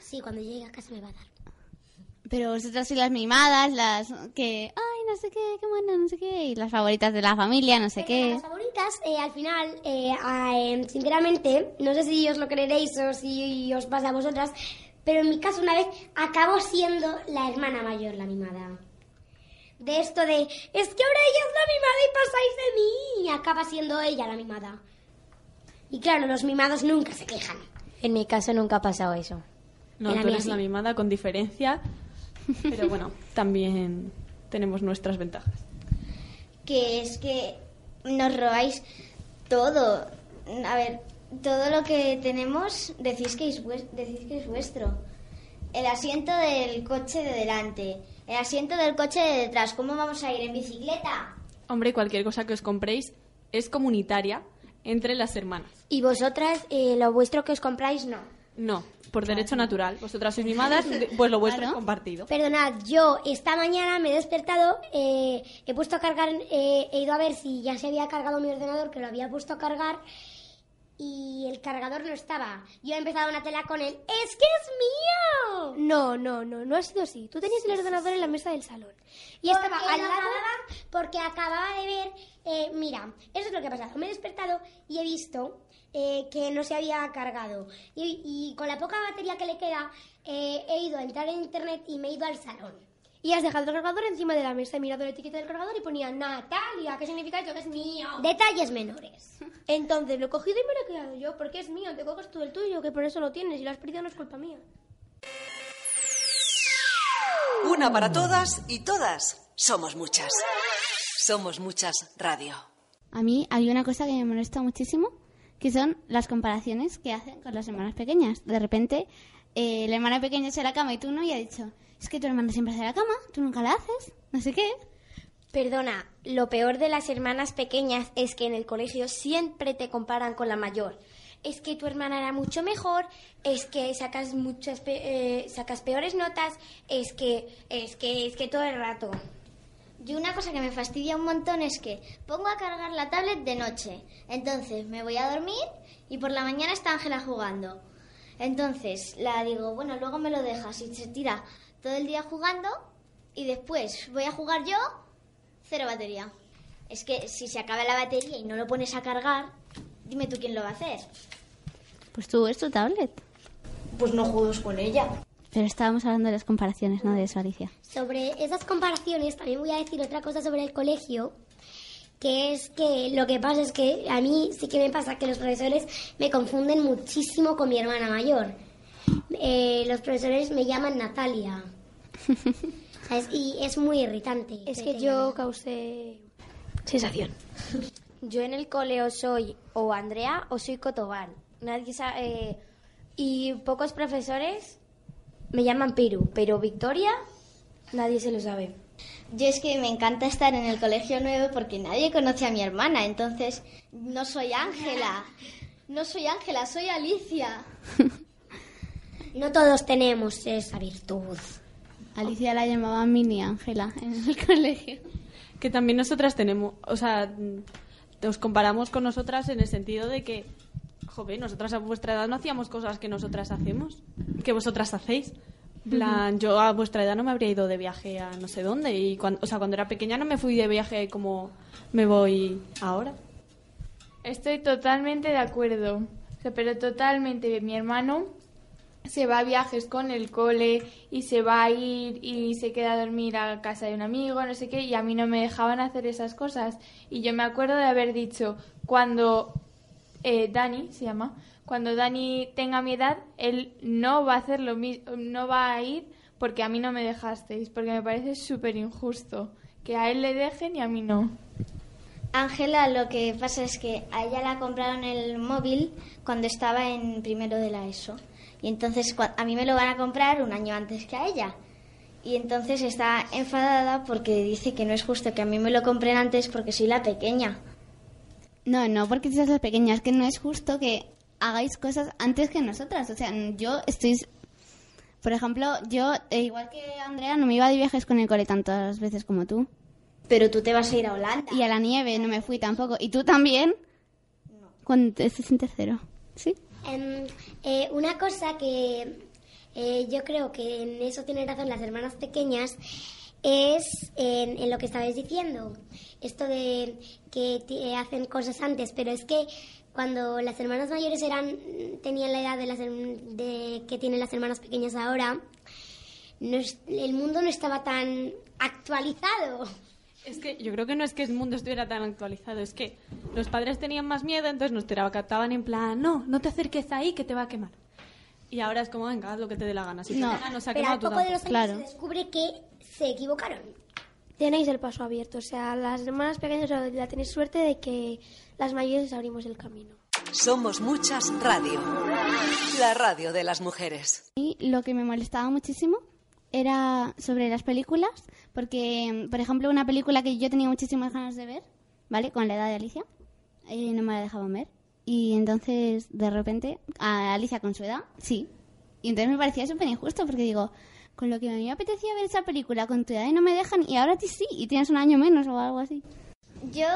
Sí, cuando llegue a casa me va a dar. Pero vosotras sois las mimadas, las que, ay, no sé qué, qué buena, no sé qué, y las favoritas de la familia, no sé Pero qué. Las favoritas, eh, al final, eh, eh, sinceramente, no sé si os lo creeréis o si os pasa a vosotras, pero en mi caso una vez acabó siendo la hermana mayor la mimada. De esto de, es que ahora ella es la mimada y pasáis de mí, y acaba siendo ella la mimada. Y claro, los mimados nunca se quejan. En mi caso nunca ha pasado eso. No, tú eres sí. la mimada con diferencia. Pero bueno, [laughs] también tenemos nuestras ventajas. que es que nos robáis todo. A ver, todo lo que tenemos decís que es, vues- decís que es vuestro. El asiento del coche de delante, el asiento del coche de detrás. ¿Cómo vamos a ir en bicicleta? Hombre, cualquier cosa que os compréis es comunitaria entre las hermanas. Y vosotras, eh, lo vuestro que os compráis, no. No, por derecho natural. Vosotras sois mimadas, [laughs] pues lo vuestro es compartido. Perdonad, yo esta mañana me he despertado, eh, he puesto a cargar, eh, he ido a ver si ya se había cargado mi ordenador, que lo había puesto a cargar, y el cargador no estaba. Yo he empezado una tela con él. ¡Es que es mío! No, no, no, no ha sido así. Tú tenías el ordenador en la mesa del salón. Y estaba al lado... acababa- Porque acababa de ver... eh, mira, eso es lo que ha pasado. Me he despertado y he visto eh, que no se había cargado. Y, y con la poca batería que le queda, eh, he ido a entrar en internet y me he ido al salón. Y has dejado el cargador encima de la mesa. He mirado la etiqueta del cargador y ponía Natalia. ¿Qué significa eso? Que es mío. Detalles menores. [laughs] Entonces lo he cogido y me lo he quedado yo. Porque es mío. Te coges tú el tuyo, que por eso lo tienes. Y lo has perdido no es culpa mía. Una para todas y todas somos muchas. Somos muchas radio. A mí hay una cosa que me molesta muchísimo, que son las comparaciones que hacen con las hermanas pequeñas. De repente, eh, la hermana pequeña hace la cama y tú no, y ha dicho, es que tu hermana siempre hace la cama, tú nunca la haces, no sé qué. Perdona, lo peor de las hermanas pequeñas es que en el colegio siempre te comparan con la mayor. Es que tu hermana era mucho mejor, es que sacas muchas eh, sacas peores notas, es que es que es que todo el rato. Y una cosa que me fastidia un montón es que pongo a cargar la tablet de noche. Entonces me voy a dormir y por la mañana está Ángela jugando. Entonces la digo, bueno, luego me lo dejas y se tira todo el día jugando y después voy a jugar yo, cero batería. Es que si se acaba la batería y no lo pones a cargar, dime tú quién lo va a hacer. Pues tú es tu tablet. Pues no juegas con ella. Pero estábamos hablando de las comparaciones, no de eso, Alicia. Sobre esas comparaciones, también voy a decir otra cosa sobre el colegio, que es que lo que pasa es que a mí sí que me pasa que los profesores me confunden muchísimo con mi hermana mayor. Eh, los profesores me llaman Natalia. [laughs] ¿Sabes? Y es muy irritante. Es que yo causé sensación. Yo en el cole o soy o Andrea o soy Cotobal. Nadie sabe. eh, y pocos profesores me llaman Piru, pero Victoria nadie se lo sabe. Yo es que me encanta estar en el colegio nuevo porque nadie conoce a mi hermana, entonces no soy Ángela. [laughs] No soy Ángela, soy Alicia. [laughs] No todos tenemos esa virtud. Alicia la llamaba Mini Ángela en el [laughs] colegio. Que también nosotras tenemos, o sea, nos comparamos con nosotras en el sentido de que, joder, nosotras a vuestra edad no hacíamos cosas que nosotras hacemos, que vosotras hacéis. Yo a vuestra edad no me habría ido de viaje a no sé dónde y cuando, o sea, cuando era pequeña no me fui de viaje como me voy ahora. Estoy totalmente de acuerdo. O sea, pero totalmente. Mi hermano se va a viajes con el cole y se va a ir y se queda a dormir a casa de un amigo, no sé qué, y a mí no me dejaban hacer esas cosas. Y yo me acuerdo de haber dicho, cuando eh, Dani se llama, cuando Dani tenga mi edad, él no va a hacer lo mismo, no va a ir porque a mí no me dejasteis, porque me parece súper injusto que a él le dejen y a mí no. Ángela lo que pasa es que a ella la compraron el móvil cuando estaba en primero de la ESO. Y entonces a mí me lo van a comprar un año antes que a ella. Y entonces está enfadada porque dice que no es justo que a mí me lo compren antes porque soy la pequeña. No, no, porque seas las pequeñas, que no es justo que hagáis cosas antes que nosotras. O sea, yo estoy... Por ejemplo, yo, eh, igual que Andrea, no me iba de viajes con el cole tantas veces como tú. Pero tú te vas a ir a Holanda. Y a la nieve no me fui tampoco. ¿Y tú también? No. Cuando estés en tercero. ¿Sí? Em, eh, una cosa que eh, yo creo que en eso tienen razón las hermanas pequeñas es en, lo que estabais diciendo. Esto de que eh, hacen cosas antes, pero es que cuando las hermanas mayores eran tenían la edad de, las, de que tienen las hermanas pequeñas ahora, no es- el mundo no estaba tan actualizado. Es que yo creo que no es que el mundo estuviera tan actualizado, es que los padres tenían más miedo, entonces nos trataban en plan, no, no te acerques ahí que te va a quemar. Y ahora es como, venga, haz lo que te dé la gana. Si No. te quema, no se ha Pero quemado al poco de los años se descubre que se equivocaron. tenéis el paso abierto. O sea, las hermanas pequeñas la tenéis suerte de que las mayores abrimos el camino. Somos muchas radio. La radio de las mujeres. Y lo que me molestaba muchísimo era sobre las películas, porque, por ejemplo, una película que yo tenía muchísimas ganas de ver, ¿vale? Con la edad de Alicia, eh, no me la dejaban ver. Y entonces, de repente, a Alicia con su edad, sí. Y entonces me parecía súper injusto, porque digo, con lo que a mí me apetecía ver esa película con tu edad y no me dejan, y ahora ti sí, y tienes un año menos o algo así. Yo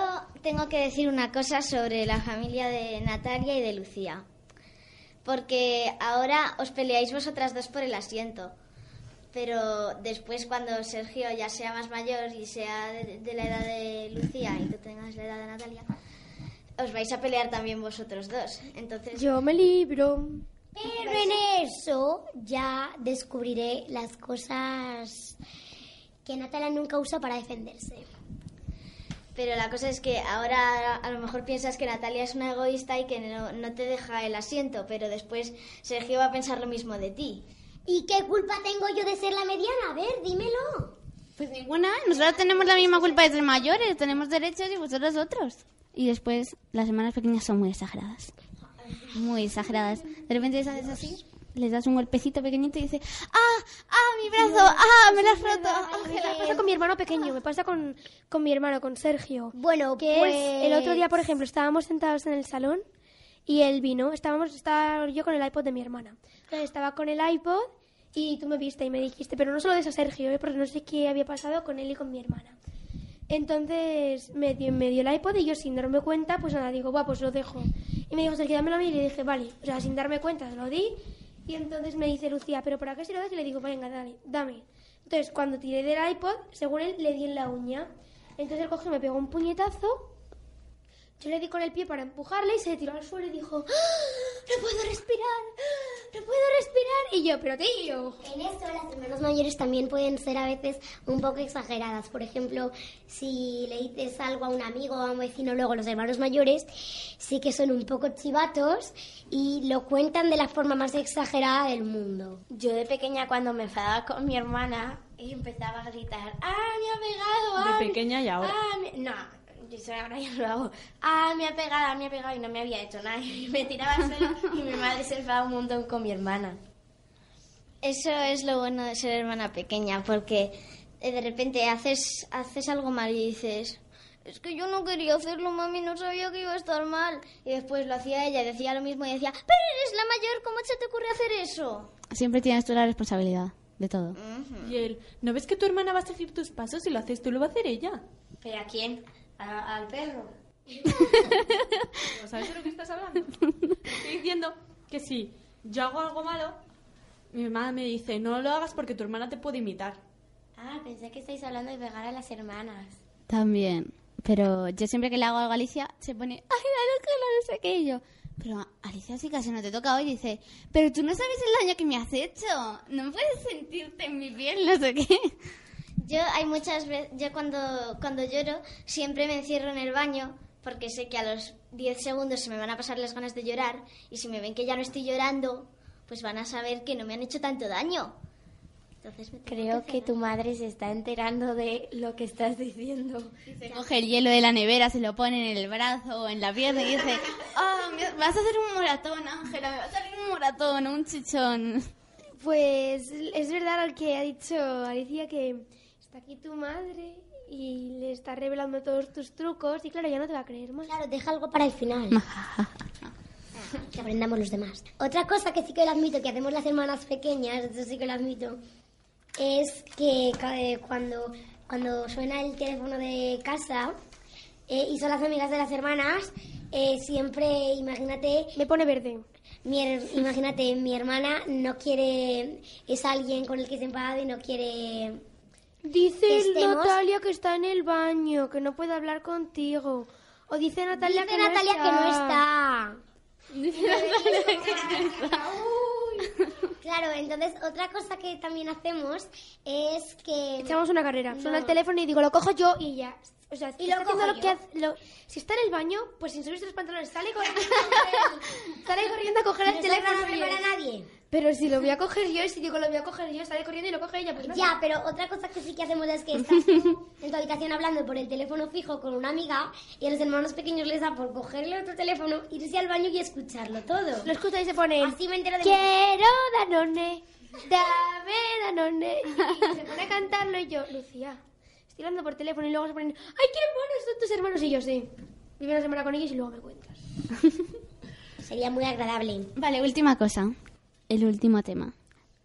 tengo que decir una cosa sobre la familia de Natalia y de Lucía. Porque ahora os peleáis vosotras dos por el asiento. Pero después cuando Sergio ya sea más mayor y sea de, de la edad de Lucía y tú tengas la edad de Natalia, os vais a pelear también vosotros dos. Entonces, Yo me libro. Pero en eso ya descubriré las cosas que Natalia nunca usa para defenderse. pero la cosa es que ahora a lo mejor piensas que Natalia es una egoísta y que no, no te deja el asiento, pero después Sergio va a pensar lo mismo de ti. ¿Y qué culpa tengo yo de ser la mediana? A ver, dímelo. Pues ninguna, nosotros tenemos la misma culpa de ser mayores, tenemos derechos y vosotros otros. Y después, las hermanas pequeñas son muy exageradas. Muy exageradas. De repente les haces así, les das un golpecito pequeñito y dices, ¡ah! ¡ah! ¡mi brazo! ¡ah! ¡me lo has roto! Me pasa con mi hermano pequeño, me pasa con, con mi hermano, con Sergio. Bueno, que pues... es, el otro día, por ejemplo, estábamos sentados en el salón y él vino, estábamos, estaba yo con el iPod de mi hermana. Entonces estaba con el iPod y tú me viste y me dijiste, pero no solo des a Sergio, ¿eh? porque no sé qué había pasado con él y con mi hermana. Entonces me dio, me dio el iPod y yo sin darme cuenta, pues nada, digo, va, pues lo dejo. Y me dijo, Sergio, dámelo a mí y le dije, vale, o sea, sin darme cuenta, se lo di. Y entonces me dice Lucía, ¿pero para qué se lo das? Y le digo, venga, dale, dame. Entonces cuando tiré del iPod, según él, le di en la uña. Entonces él cogió, me pegó un puñetazo. Yo le di con el pie para empujarle y se tiró al suelo y dijo, ¡Ah! no puedo respirar, no puedo respirar. Y yo, pero tío. En eso las hermanas mayores también pueden ser a veces un poco exageradas. Por ejemplo, si le dices algo a un amigo o a un vecino, luego los hermanos mayores sí que son un poco chivatos y lo cuentan de la forma más exagerada del mundo. Yo de pequeña cuando me enfadaba con mi hermana y empezaba a gritar, ¡ah, me ha pegado! ah, De pequeña y ahora. ah, me-". No, yo eso ahora ya lo hago. ¡ah, me ha pegado, me ha pegado! Y no me había hecho nada. [laughs] Y me tiraba al suelo y mi madre se enfadaba un montón con mi hermana. Eso es lo bueno de ser hermana pequeña, porque eh, de repente haces, haces algo mal y dices, es que yo no quería hacerlo, mami, no sabía que iba a estar mal. Y después lo hacía ella, decía lo mismo y decía, pero eres la mayor, ¿cómo se te ocurre hacer eso? Siempre tienes tú la responsabilidad de todo. Y él, ¿no ves que tu hermana va a seguir tus pasos? Si lo haces tú, lo va a hacer ella. ¿Pero a quién? ¿A- ¿Al perro? ¿No sabes de lo que estás hablando? Estoy diciendo que si yo hago algo malo, mi mamá me dice, no lo hagas porque tu hermana te puede imitar. Ah, pensé que estáis hablando de pegar a las hermanas. También. Pero yo siempre que le hago algo a Alicia, se pone, ay, Ángela, no sé qué, y yo. Pero Alicia, sí casi no te toca hoy, dice, pero tú no sabes el daño que me has hecho. No puedes sentirte en mi piel, no sé qué. Yo hay muchas veces, yo cuando, cuando lloro siempre me encierro en el baño porque sé que a los 10 segundos se me van a pasar las ganas de llorar y si me ven que ya no estoy llorando, pues van a saber que no me han hecho tanto daño. Entonces me Creo que tu madre se está enterando de lo que estás diciendo. Se coge el hielo de la nevera, se lo pone en el brazo o en la pierna y dice, [laughs] ah, me vas a hacer un moratón, Ángela, me va a salir un moratón, un chichón. Pues es verdad lo que ha dicho Alicia que está aquí tu madre y le está revelando todos tus trucos y claro, ya no te va a creer más. Claro, deja algo para el final. [laughs] que aprendamos los demás. Otra cosa que sí que lo admito, que hacemos las hermanas pequeñas, eso sí que lo admito, es que eh, cuando, cuando suena el teléfono de casa eh, y son las amigas de las hermanas, eh, siempre, imagínate... Me pone verde. Mi her- imagínate, mi hermana no quiere, es alguien con el que se enfada y no quiere... Dice que estemos- Natalia que está en el baño, que no puede hablar contigo. O dice Natalia, Dice que, Natalia no que no está. está. Claro, entonces otra cosa que también hacemos es que... Echamos una carrera. Suena el No. teléfono y digo, lo cojo yo y ya. O sea, si Y está lo haciendo cojo lo que hace- lo- si está en el baño, pues sin subirse los pantalones, sale corriendo, [laughs] sale corriendo a coger el No a teléfono. hacer bien. para nadie. Pero si lo voy a coger yo y si digo lo voy a coger yo, sale corriendo y lo coge ella, pues no Ya, pero otra cosa que sí que hacemos es que estás tú [laughs] en tu habitación hablando por el teléfono fijo con una amiga y a los hermanos pequeños les da por cogerle otro teléfono, irse al baño y escucharlo todo. Lo escucha y se ponen. Así me entero de Quiero Danone, dame Danone. Y se pone a cantarlo y yo, Lucía, estoy hablando por teléfono y luego se ponen, ¡ay, qué hermanos son tus hermanos! Y yo, sí. Viví una semana con ellos y luego me cuentas. [laughs] Sería muy agradable. Vale, última cosa. El último tema.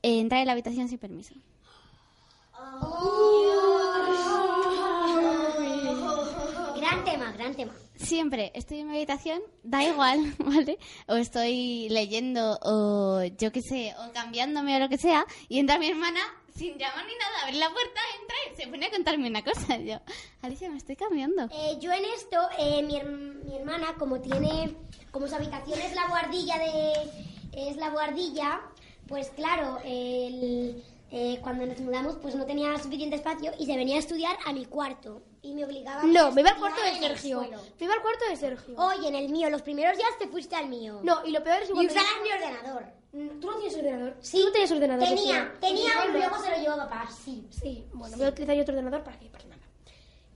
Eh, entrar en la habitación sin permiso. Gran tema, gran tema. Siempre estoy en mi habitación, da igual, [laughs] ¿vale? O estoy leyendo, o yo qué sé, o cambiándome o lo que sea, y entra mi hermana sin llamar ni nada, abre la puerta, entra y se pone a contarme una cosa. Yo, Alicia, me estoy cambiando. Eh, yo en esto, eh, mi, herm- mi hermana, como tiene, como su habitación es la guardilla de, es la guardilla, pues claro, el- eh, cuando nos mudamos, pues no tenía suficiente espacio y se venía a estudiar a mi cuarto y me obligaba. a No, me iba al cuarto de en el Sergio. suelo. Me iba al cuarto de Sergio. Oye, en el mío, los primeros días te fuiste al mío. No, y lo peor es que y cuando- usabas mi ordenador. Mm, ¿Tú no tienes ordenador? Sí, ¿Tú tenías ordenador? Tenía, tenía Sí, y luego se lo llevó papá, sí. Sí, bueno, voy a utilizar yo otro ordenador para que pase nada.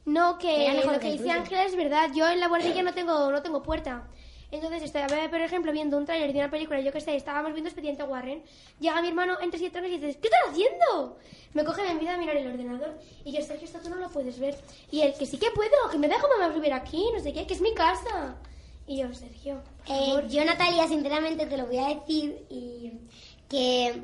No, que Era mejor lo que que el dice tuyo. Ángela es verdad. Yo en la guardilla no tengo, no tengo puerta. Entonces estaba, por ejemplo, viendo un tráiler de una película, yo que sé, estábamos viendo Expediente Warren. Llega mi hermano, entras y entras y dices, ¿qué estás haciendo? Me coge me empieza a mirar el ordenador. Y yo, Sergio, esto tú no lo puedes ver. Y él, que sí que puedo, que me dejo mamá vivir aquí, no sé qué, que es mi casa. Y yo, Sergio, por Eh, yo, Natalia, sinceramente te lo voy a decir y que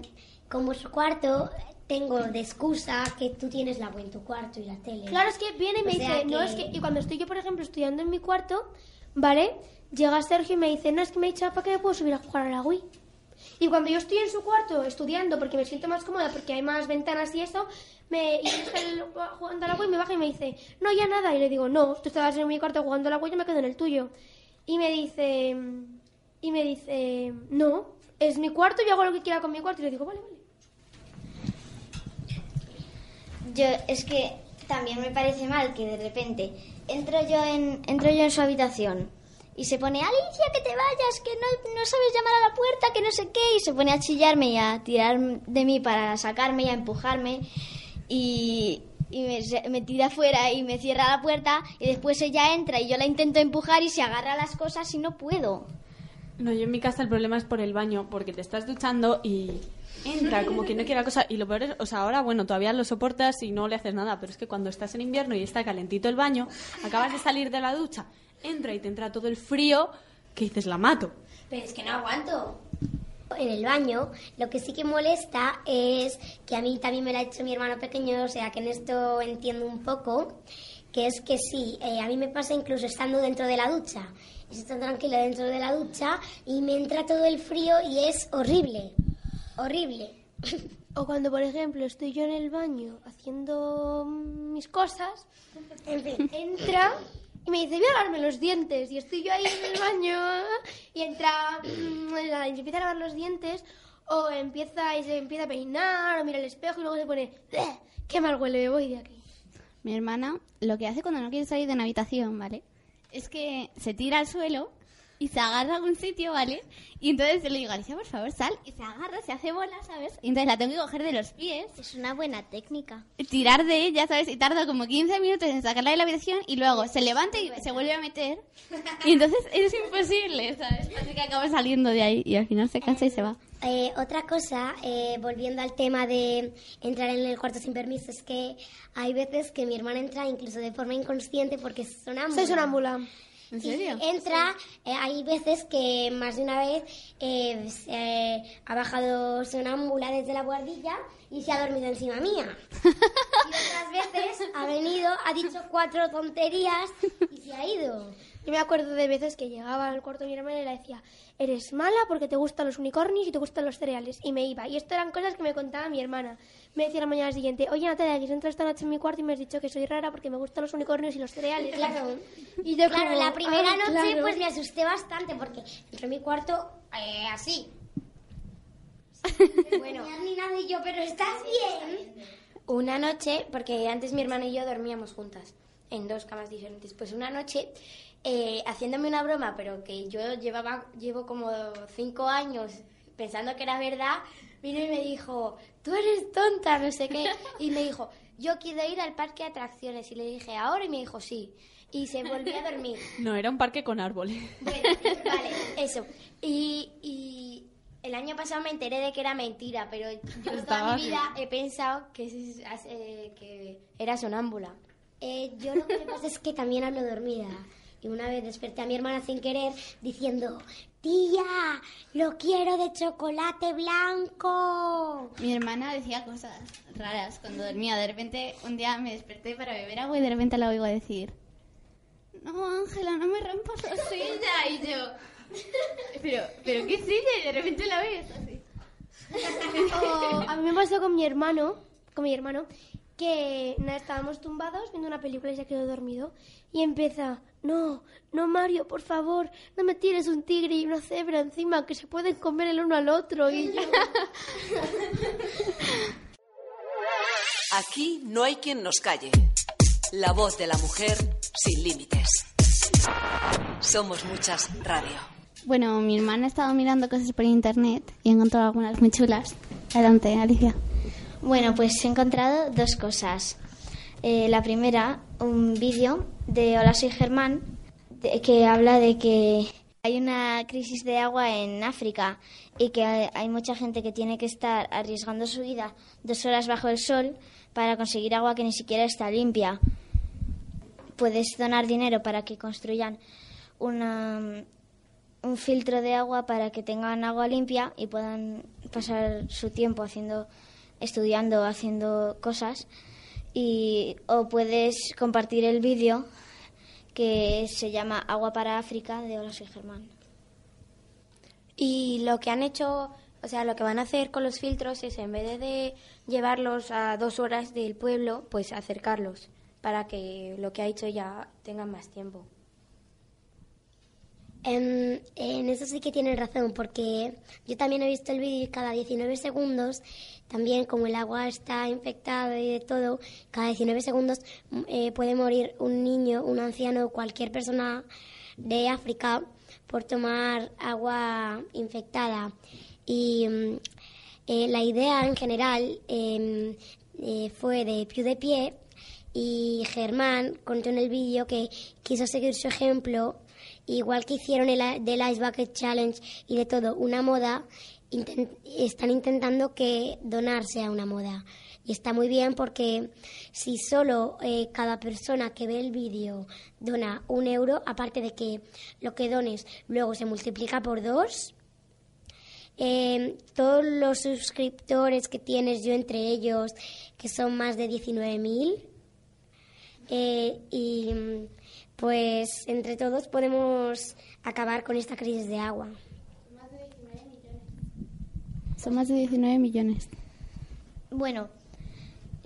como su cuarto tengo de excusa que tú tienes la en tu cuarto y la tele. Claro, es que viene y me O sea dice, no, que- es que... Y cuando estoy yo, por ejemplo, estudiando en mi cuarto, ¿vale? Llega Sergio y me dice, no, es que me ha dicho para que me puedo subir a jugar a la Wii. Y cuando yo estoy en su cuarto estudiando, porque me siento más cómoda, porque hay más ventanas y eso, me, y está jugando a la Wii, me baja y me dice, no, ya nada. Y le digo, no, tú estabas en mi cuarto jugando a la Wii, yo me quedo en el tuyo. Y me dice, y me dice, no, es mi cuarto, yo hago lo que quiera con mi cuarto. Y le digo, vale, vale. Yo, es que también me parece mal que de repente entro yo en, yo en su habitación y se pone, Alicia, que te vayas, que no, no sabes llamar a la puerta, que no sé qué, y se pone a chillarme y a tirar de mí para sacarme y a empujarme y, me, me tira afuera y me cierra la puerta y después ella entra y yo la intento empujar y se agarra a las cosas y no puedo. No, yo en mi casa el problema es por el baño, porque te estás duchando y entra como que no quiere la cosa. Y lo peor es, o sea, ahora, bueno, todavía lo soportas y no le haces nada, pero es que cuando estás en invierno y está calentito el baño, acabas de salir de la ducha, entra y te entra todo el frío, que dices, la mato. Pero es que no aguanto. En el baño, lo que sí que molesta es que a mí también me lo ha hecho mi hermano pequeño, o sea que en esto entiendo un poco, que es que sí, eh, a mí me pasa incluso estando dentro de la ducha. Estoy tranquila dentro de la ducha y me entra todo el frío y es horrible. Horrible. O cuando, por ejemplo, estoy yo en el baño haciendo mm, mis cosas, En fin. entra y me dice, voy a lavarme los dientes. Y estoy yo ahí en el baño y entra mm, y se empieza a lavar los dientes o empieza y se empieza a peinar o mira el espejo y luego se pone, "Bleh, qué mal huele, me voy de aquí. Mi hermana lo que hace cuando no quiere salir de una habitación, ¿vale? Es que se tira al suelo y se agarra a algún sitio, ¿vale? Y entonces le digo, Alicia, por favor, sal. Y se agarra, se hace bola, ¿sabes? Y entonces la tengo que coger de los pies, Es una buena técnica. tirar de ella, ¿sabes? Y tarda como 15 minutos en sacarla de la habitación y luego se levanta y se vuelve a meter. Y entonces [laughs] es imposible, ¿sabes? Así que acaba saliendo de ahí y al final se cansa y se va. Eh, otra cosa, eh, volviendo al tema de entrar en el cuarto sin permiso, es que hay veces que mi hermana entra incluso de forma inconsciente porque es sonámbula. Soy sonámbula. ¿En Y serio? entra, eh, hay veces que más de una vez eh, se ha bajado sonámbula desde la guardilla y se ha dormido encima mía. [laughs] Y otras veces ha venido, ha dicho cuatro tonterías y se ha ido. Yo me acuerdo de veces que llegaba al cuarto de mi hermana y le decía, eres mala porque te gustan los unicornios y te gustan los cereales. Y me iba. Y esto eran cosas que me contaba mi hermana. Me decía la mañana siguiente, oye Natalia, que has entrado esta noche en mi cuarto y me has dicho que soy rara porque me gustan los unicornios y los cereales. Claro. Y yo Claro, como, la primera "Ah, noche claro". pues me asusté bastante porque entré en mi cuarto eh, así. [laughs] bueno, ni nada y yo, pero ¿estás bien? Una noche, porque antes mi hermana y yo dormíamos juntas en dos camas diferentes. Pues una noche, eh, haciéndome una broma, pero que yo llevaba, llevo como cinco años pensando que era verdad, vino y me dijo, tú eres tonta, no sé qué. [laughs] Y me dijo, yo quiero ir al parque de atracciones. Y le dije, ahora, y me dijo, sí. Y se volvió a dormir. [laughs] No, era un parque con árboles. [laughs] Bueno, vale, eso. Y, y el año pasado me enteré de que era mentira, pero yo toda Estaba mi vida he pensado que, eh, que era sonámbula. Eh, yo lo que pasa es que también hablo dormida. Y una vez desperté a mi hermana sin querer diciendo, tía, lo quiero de chocolate blanco. Mi hermana decía cosas raras cuando dormía. De repente, un día me desperté para beber agua y de repente la oigo decir: No, Ángela, no me rompas la silla. Y yo, ¿pero, pero qué silla? Y de repente la ves así. [laughs] O a mí me pasó con mi hermano, con mi hermano, que nada, estábamos tumbados viendo una película y se quedó dormido y empieza, no, no Mario, por favor, no me tires un tigre y una cebra encima que se pueden comer el uno al otro y yo, Aquí no hay quien nos calle. La voz de la mujer sin límites. Somos muchas radio. Bueno, mi hermana ha estado mirando cosas por internet y ha encontrado algunas muy chulas. Adelante, Alicia. Bueno, pues he encontrado dos cosas. Eh, la primera, un vídeo de Hola, soy Germán, que habla de que hay una crisis de agua en África y que hay, hay mucha gente que tiene que estar arriesgando su vida dos horas bajo el sol para conseguir agua que ni siquiera está limpia. Puedes donar dinero para que construyan una, un filtro de agua para que tengan agua limpia y puedan pasar su tiempo haciendo estudiando haciendo cosas y o puedes compartir el vídeo que se llama Agua para África de Hola soy Germán. Y lo que han hecho, o sea, lo que van a hacer con los filtros es en vez de llevarlos a dos horas del pueblo, pues acercarlos para que lo que ha hecho ya tengan más tiempo. En, en eso sí que tienen razón, porque yo también he visto el vídeo y cada 19 segundos, también como el agua está infectada y de todo, cada 19 segundos mm, eh, puede morir un niño, un anciano, cualquier persona de África por tomar agua infectada. Y mm, eh, la idea en general em, eh, fue de PewDiePie y Germán contó en el vídeo que quiso seguir su ejemplo, igual que hicieron el, del Ice Bucket Challenge y de todo, una moda, inten- están intentando que donar sea una moda. Y está muy bien porque si solo eh, cada persona que ve el vídeo dona un euro, aparte de que lo que dones luego se multiplica por dos, eh, todos los suscriptores que tienes, yo entre ellos, que son más de 19.000, eh, y pues entre todos podemos acabar con esta crisis de agua. Son más de 19 millones. Bueno,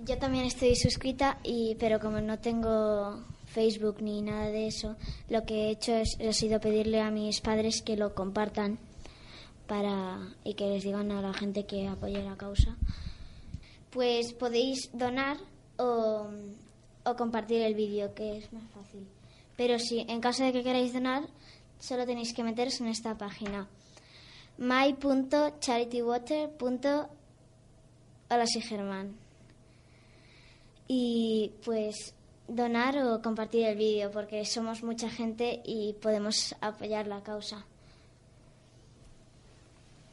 yo también estoy suscrita y pero como no tengo Facebook ni nada de eso, lo que he hecho es ha sido pedirle a mis padres que lo compartan para y que les digan a la gente que apoye la causa. Pues podéis donar o, o compartir el vídeo, que es más fácil. Pero si en caso de que queráis donar, solo tenéis que meteros en esta página my.charitywater.org Hola, soy Germán. Y pues donar o compartir el vídeo porque somos mucha gente y podemos apoyar la causa.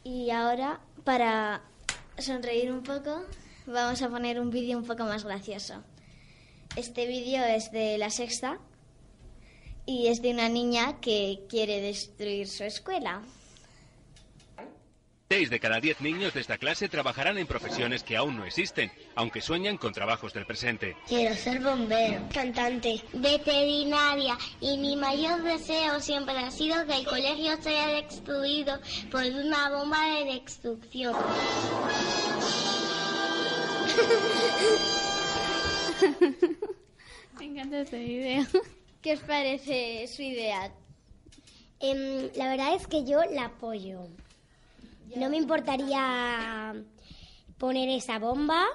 Y ahora, para sonreír un poco, vamos a poner un vídeo un poco más gracioso. Este vídeo es de la sexta y es de una niña que quiere destruir su escuela. Seis de cada diez niños de esta clase trabajarán en profesiones que aún no existen, aunque sueñan con trabajos del presente. Quiero ser bombero, cantante, veterinaria y mi mayor deseo siempre ha sido que el colegio sea destruido por una bomba de destrucción. [laughs] Me encanta este video. ¿Qué os parece su idea? Em, la verdad es que yo la apoyo. No me importaría poner esa bomba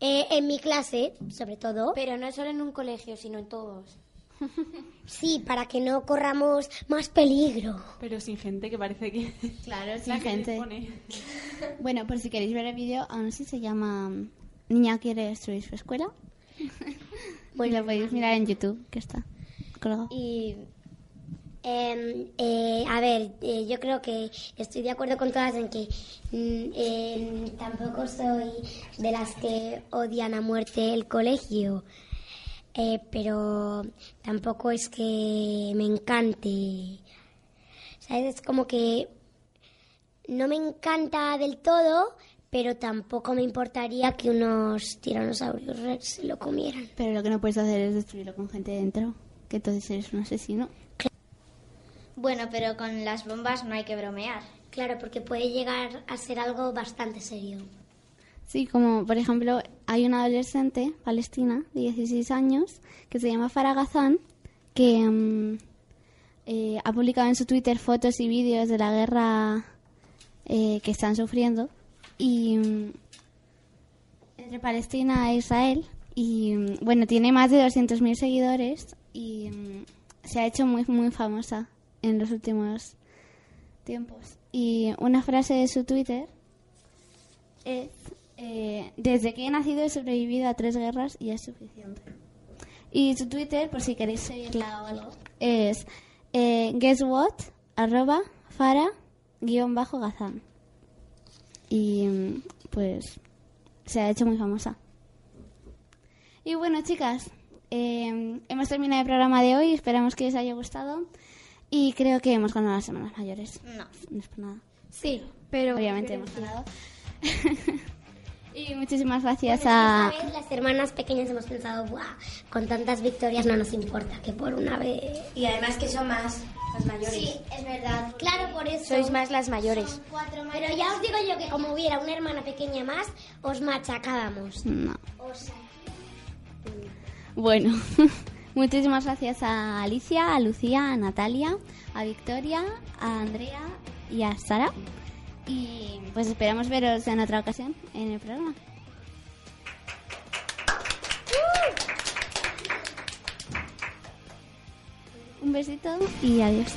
eh, en mi clase, sobre todo. Pero no solo en un colegio, sino en todos. [laughs] Sí, para que no corramos más peligro. Pero sin gente que parece que... Claro, [laughs] la sin que gente. [laughs] Bueno, por si queréis ver el vídeo, aún sí se llama Niña quiere destruir su escuela. Pues lo podéis mirar en YouTube, que está. Y em, eh, a ver, eh, yo creo que estoy de acuerdo con todas en que mm, em, tampoco soy de las que odian a muerte el colegio, eh, pero tampoco es que me encante. ¿Sabes? Es como que no me encanta del todo, pero tampoco me importaría que unos tiranosaurios rex se lo comieran. Pero lo que no puedes hacer es destruirlo con gente dentro, que entonces eres un asesino. Bueno, pero con las bombas no hay que bromear. Claro, porque puede llegar a ser algo bastante serio. Sí, como por ejemplo, hay una adolescente palestina de 16 años que se llama Farah Ghazan, que mm, eh, ha publicado en su Twitter fotos y vídeos de la guerra eh, que están sufriendo y mm, entre Palestina e Israel y mm, bueno tiene más de 200.000 seguidores y mm, se ha hecho muy muy famosa en los últimos tiempos. Y una frase de su Twitter es eh, desde que he nacido he sobrevivido a tres guerras y es suficiente y su Twitter por si queréis seguirla o algo es eh, guess what arroba fara guion bajo gazán y pues se ha hecho muy famosa. Y bueno, chicas, eh, hemos terminado el programa de hoy, esperamos que os haya gustado y creo que hemos ganado las semanas mayores. No. No es por nada. Sí, pero... Obviamente hemos ganado. [laughs] y muchísimas gracias Bueno, a... vez las hermanas pequeñas hemos pensado, Buah, con tantas victorias no nos importa que por una vez... Y además que son más las mayores. Sí, es verdad. Claro, por eso. Sois más las mayores. Pero ya os digo yo que como hubiera una hermana pequeña más, os machacábamos. No. Bueno, [laughs] muchísimas gracias a Alicia, a Lucía, a Natalia, a Victoria, a Andrea y a Sara. Y pues esperamos veros en otra ocasión en el programa. Un besito y adiós.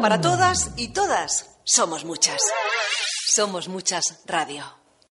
Para todas y todas somos muchas. Somos muchas radio.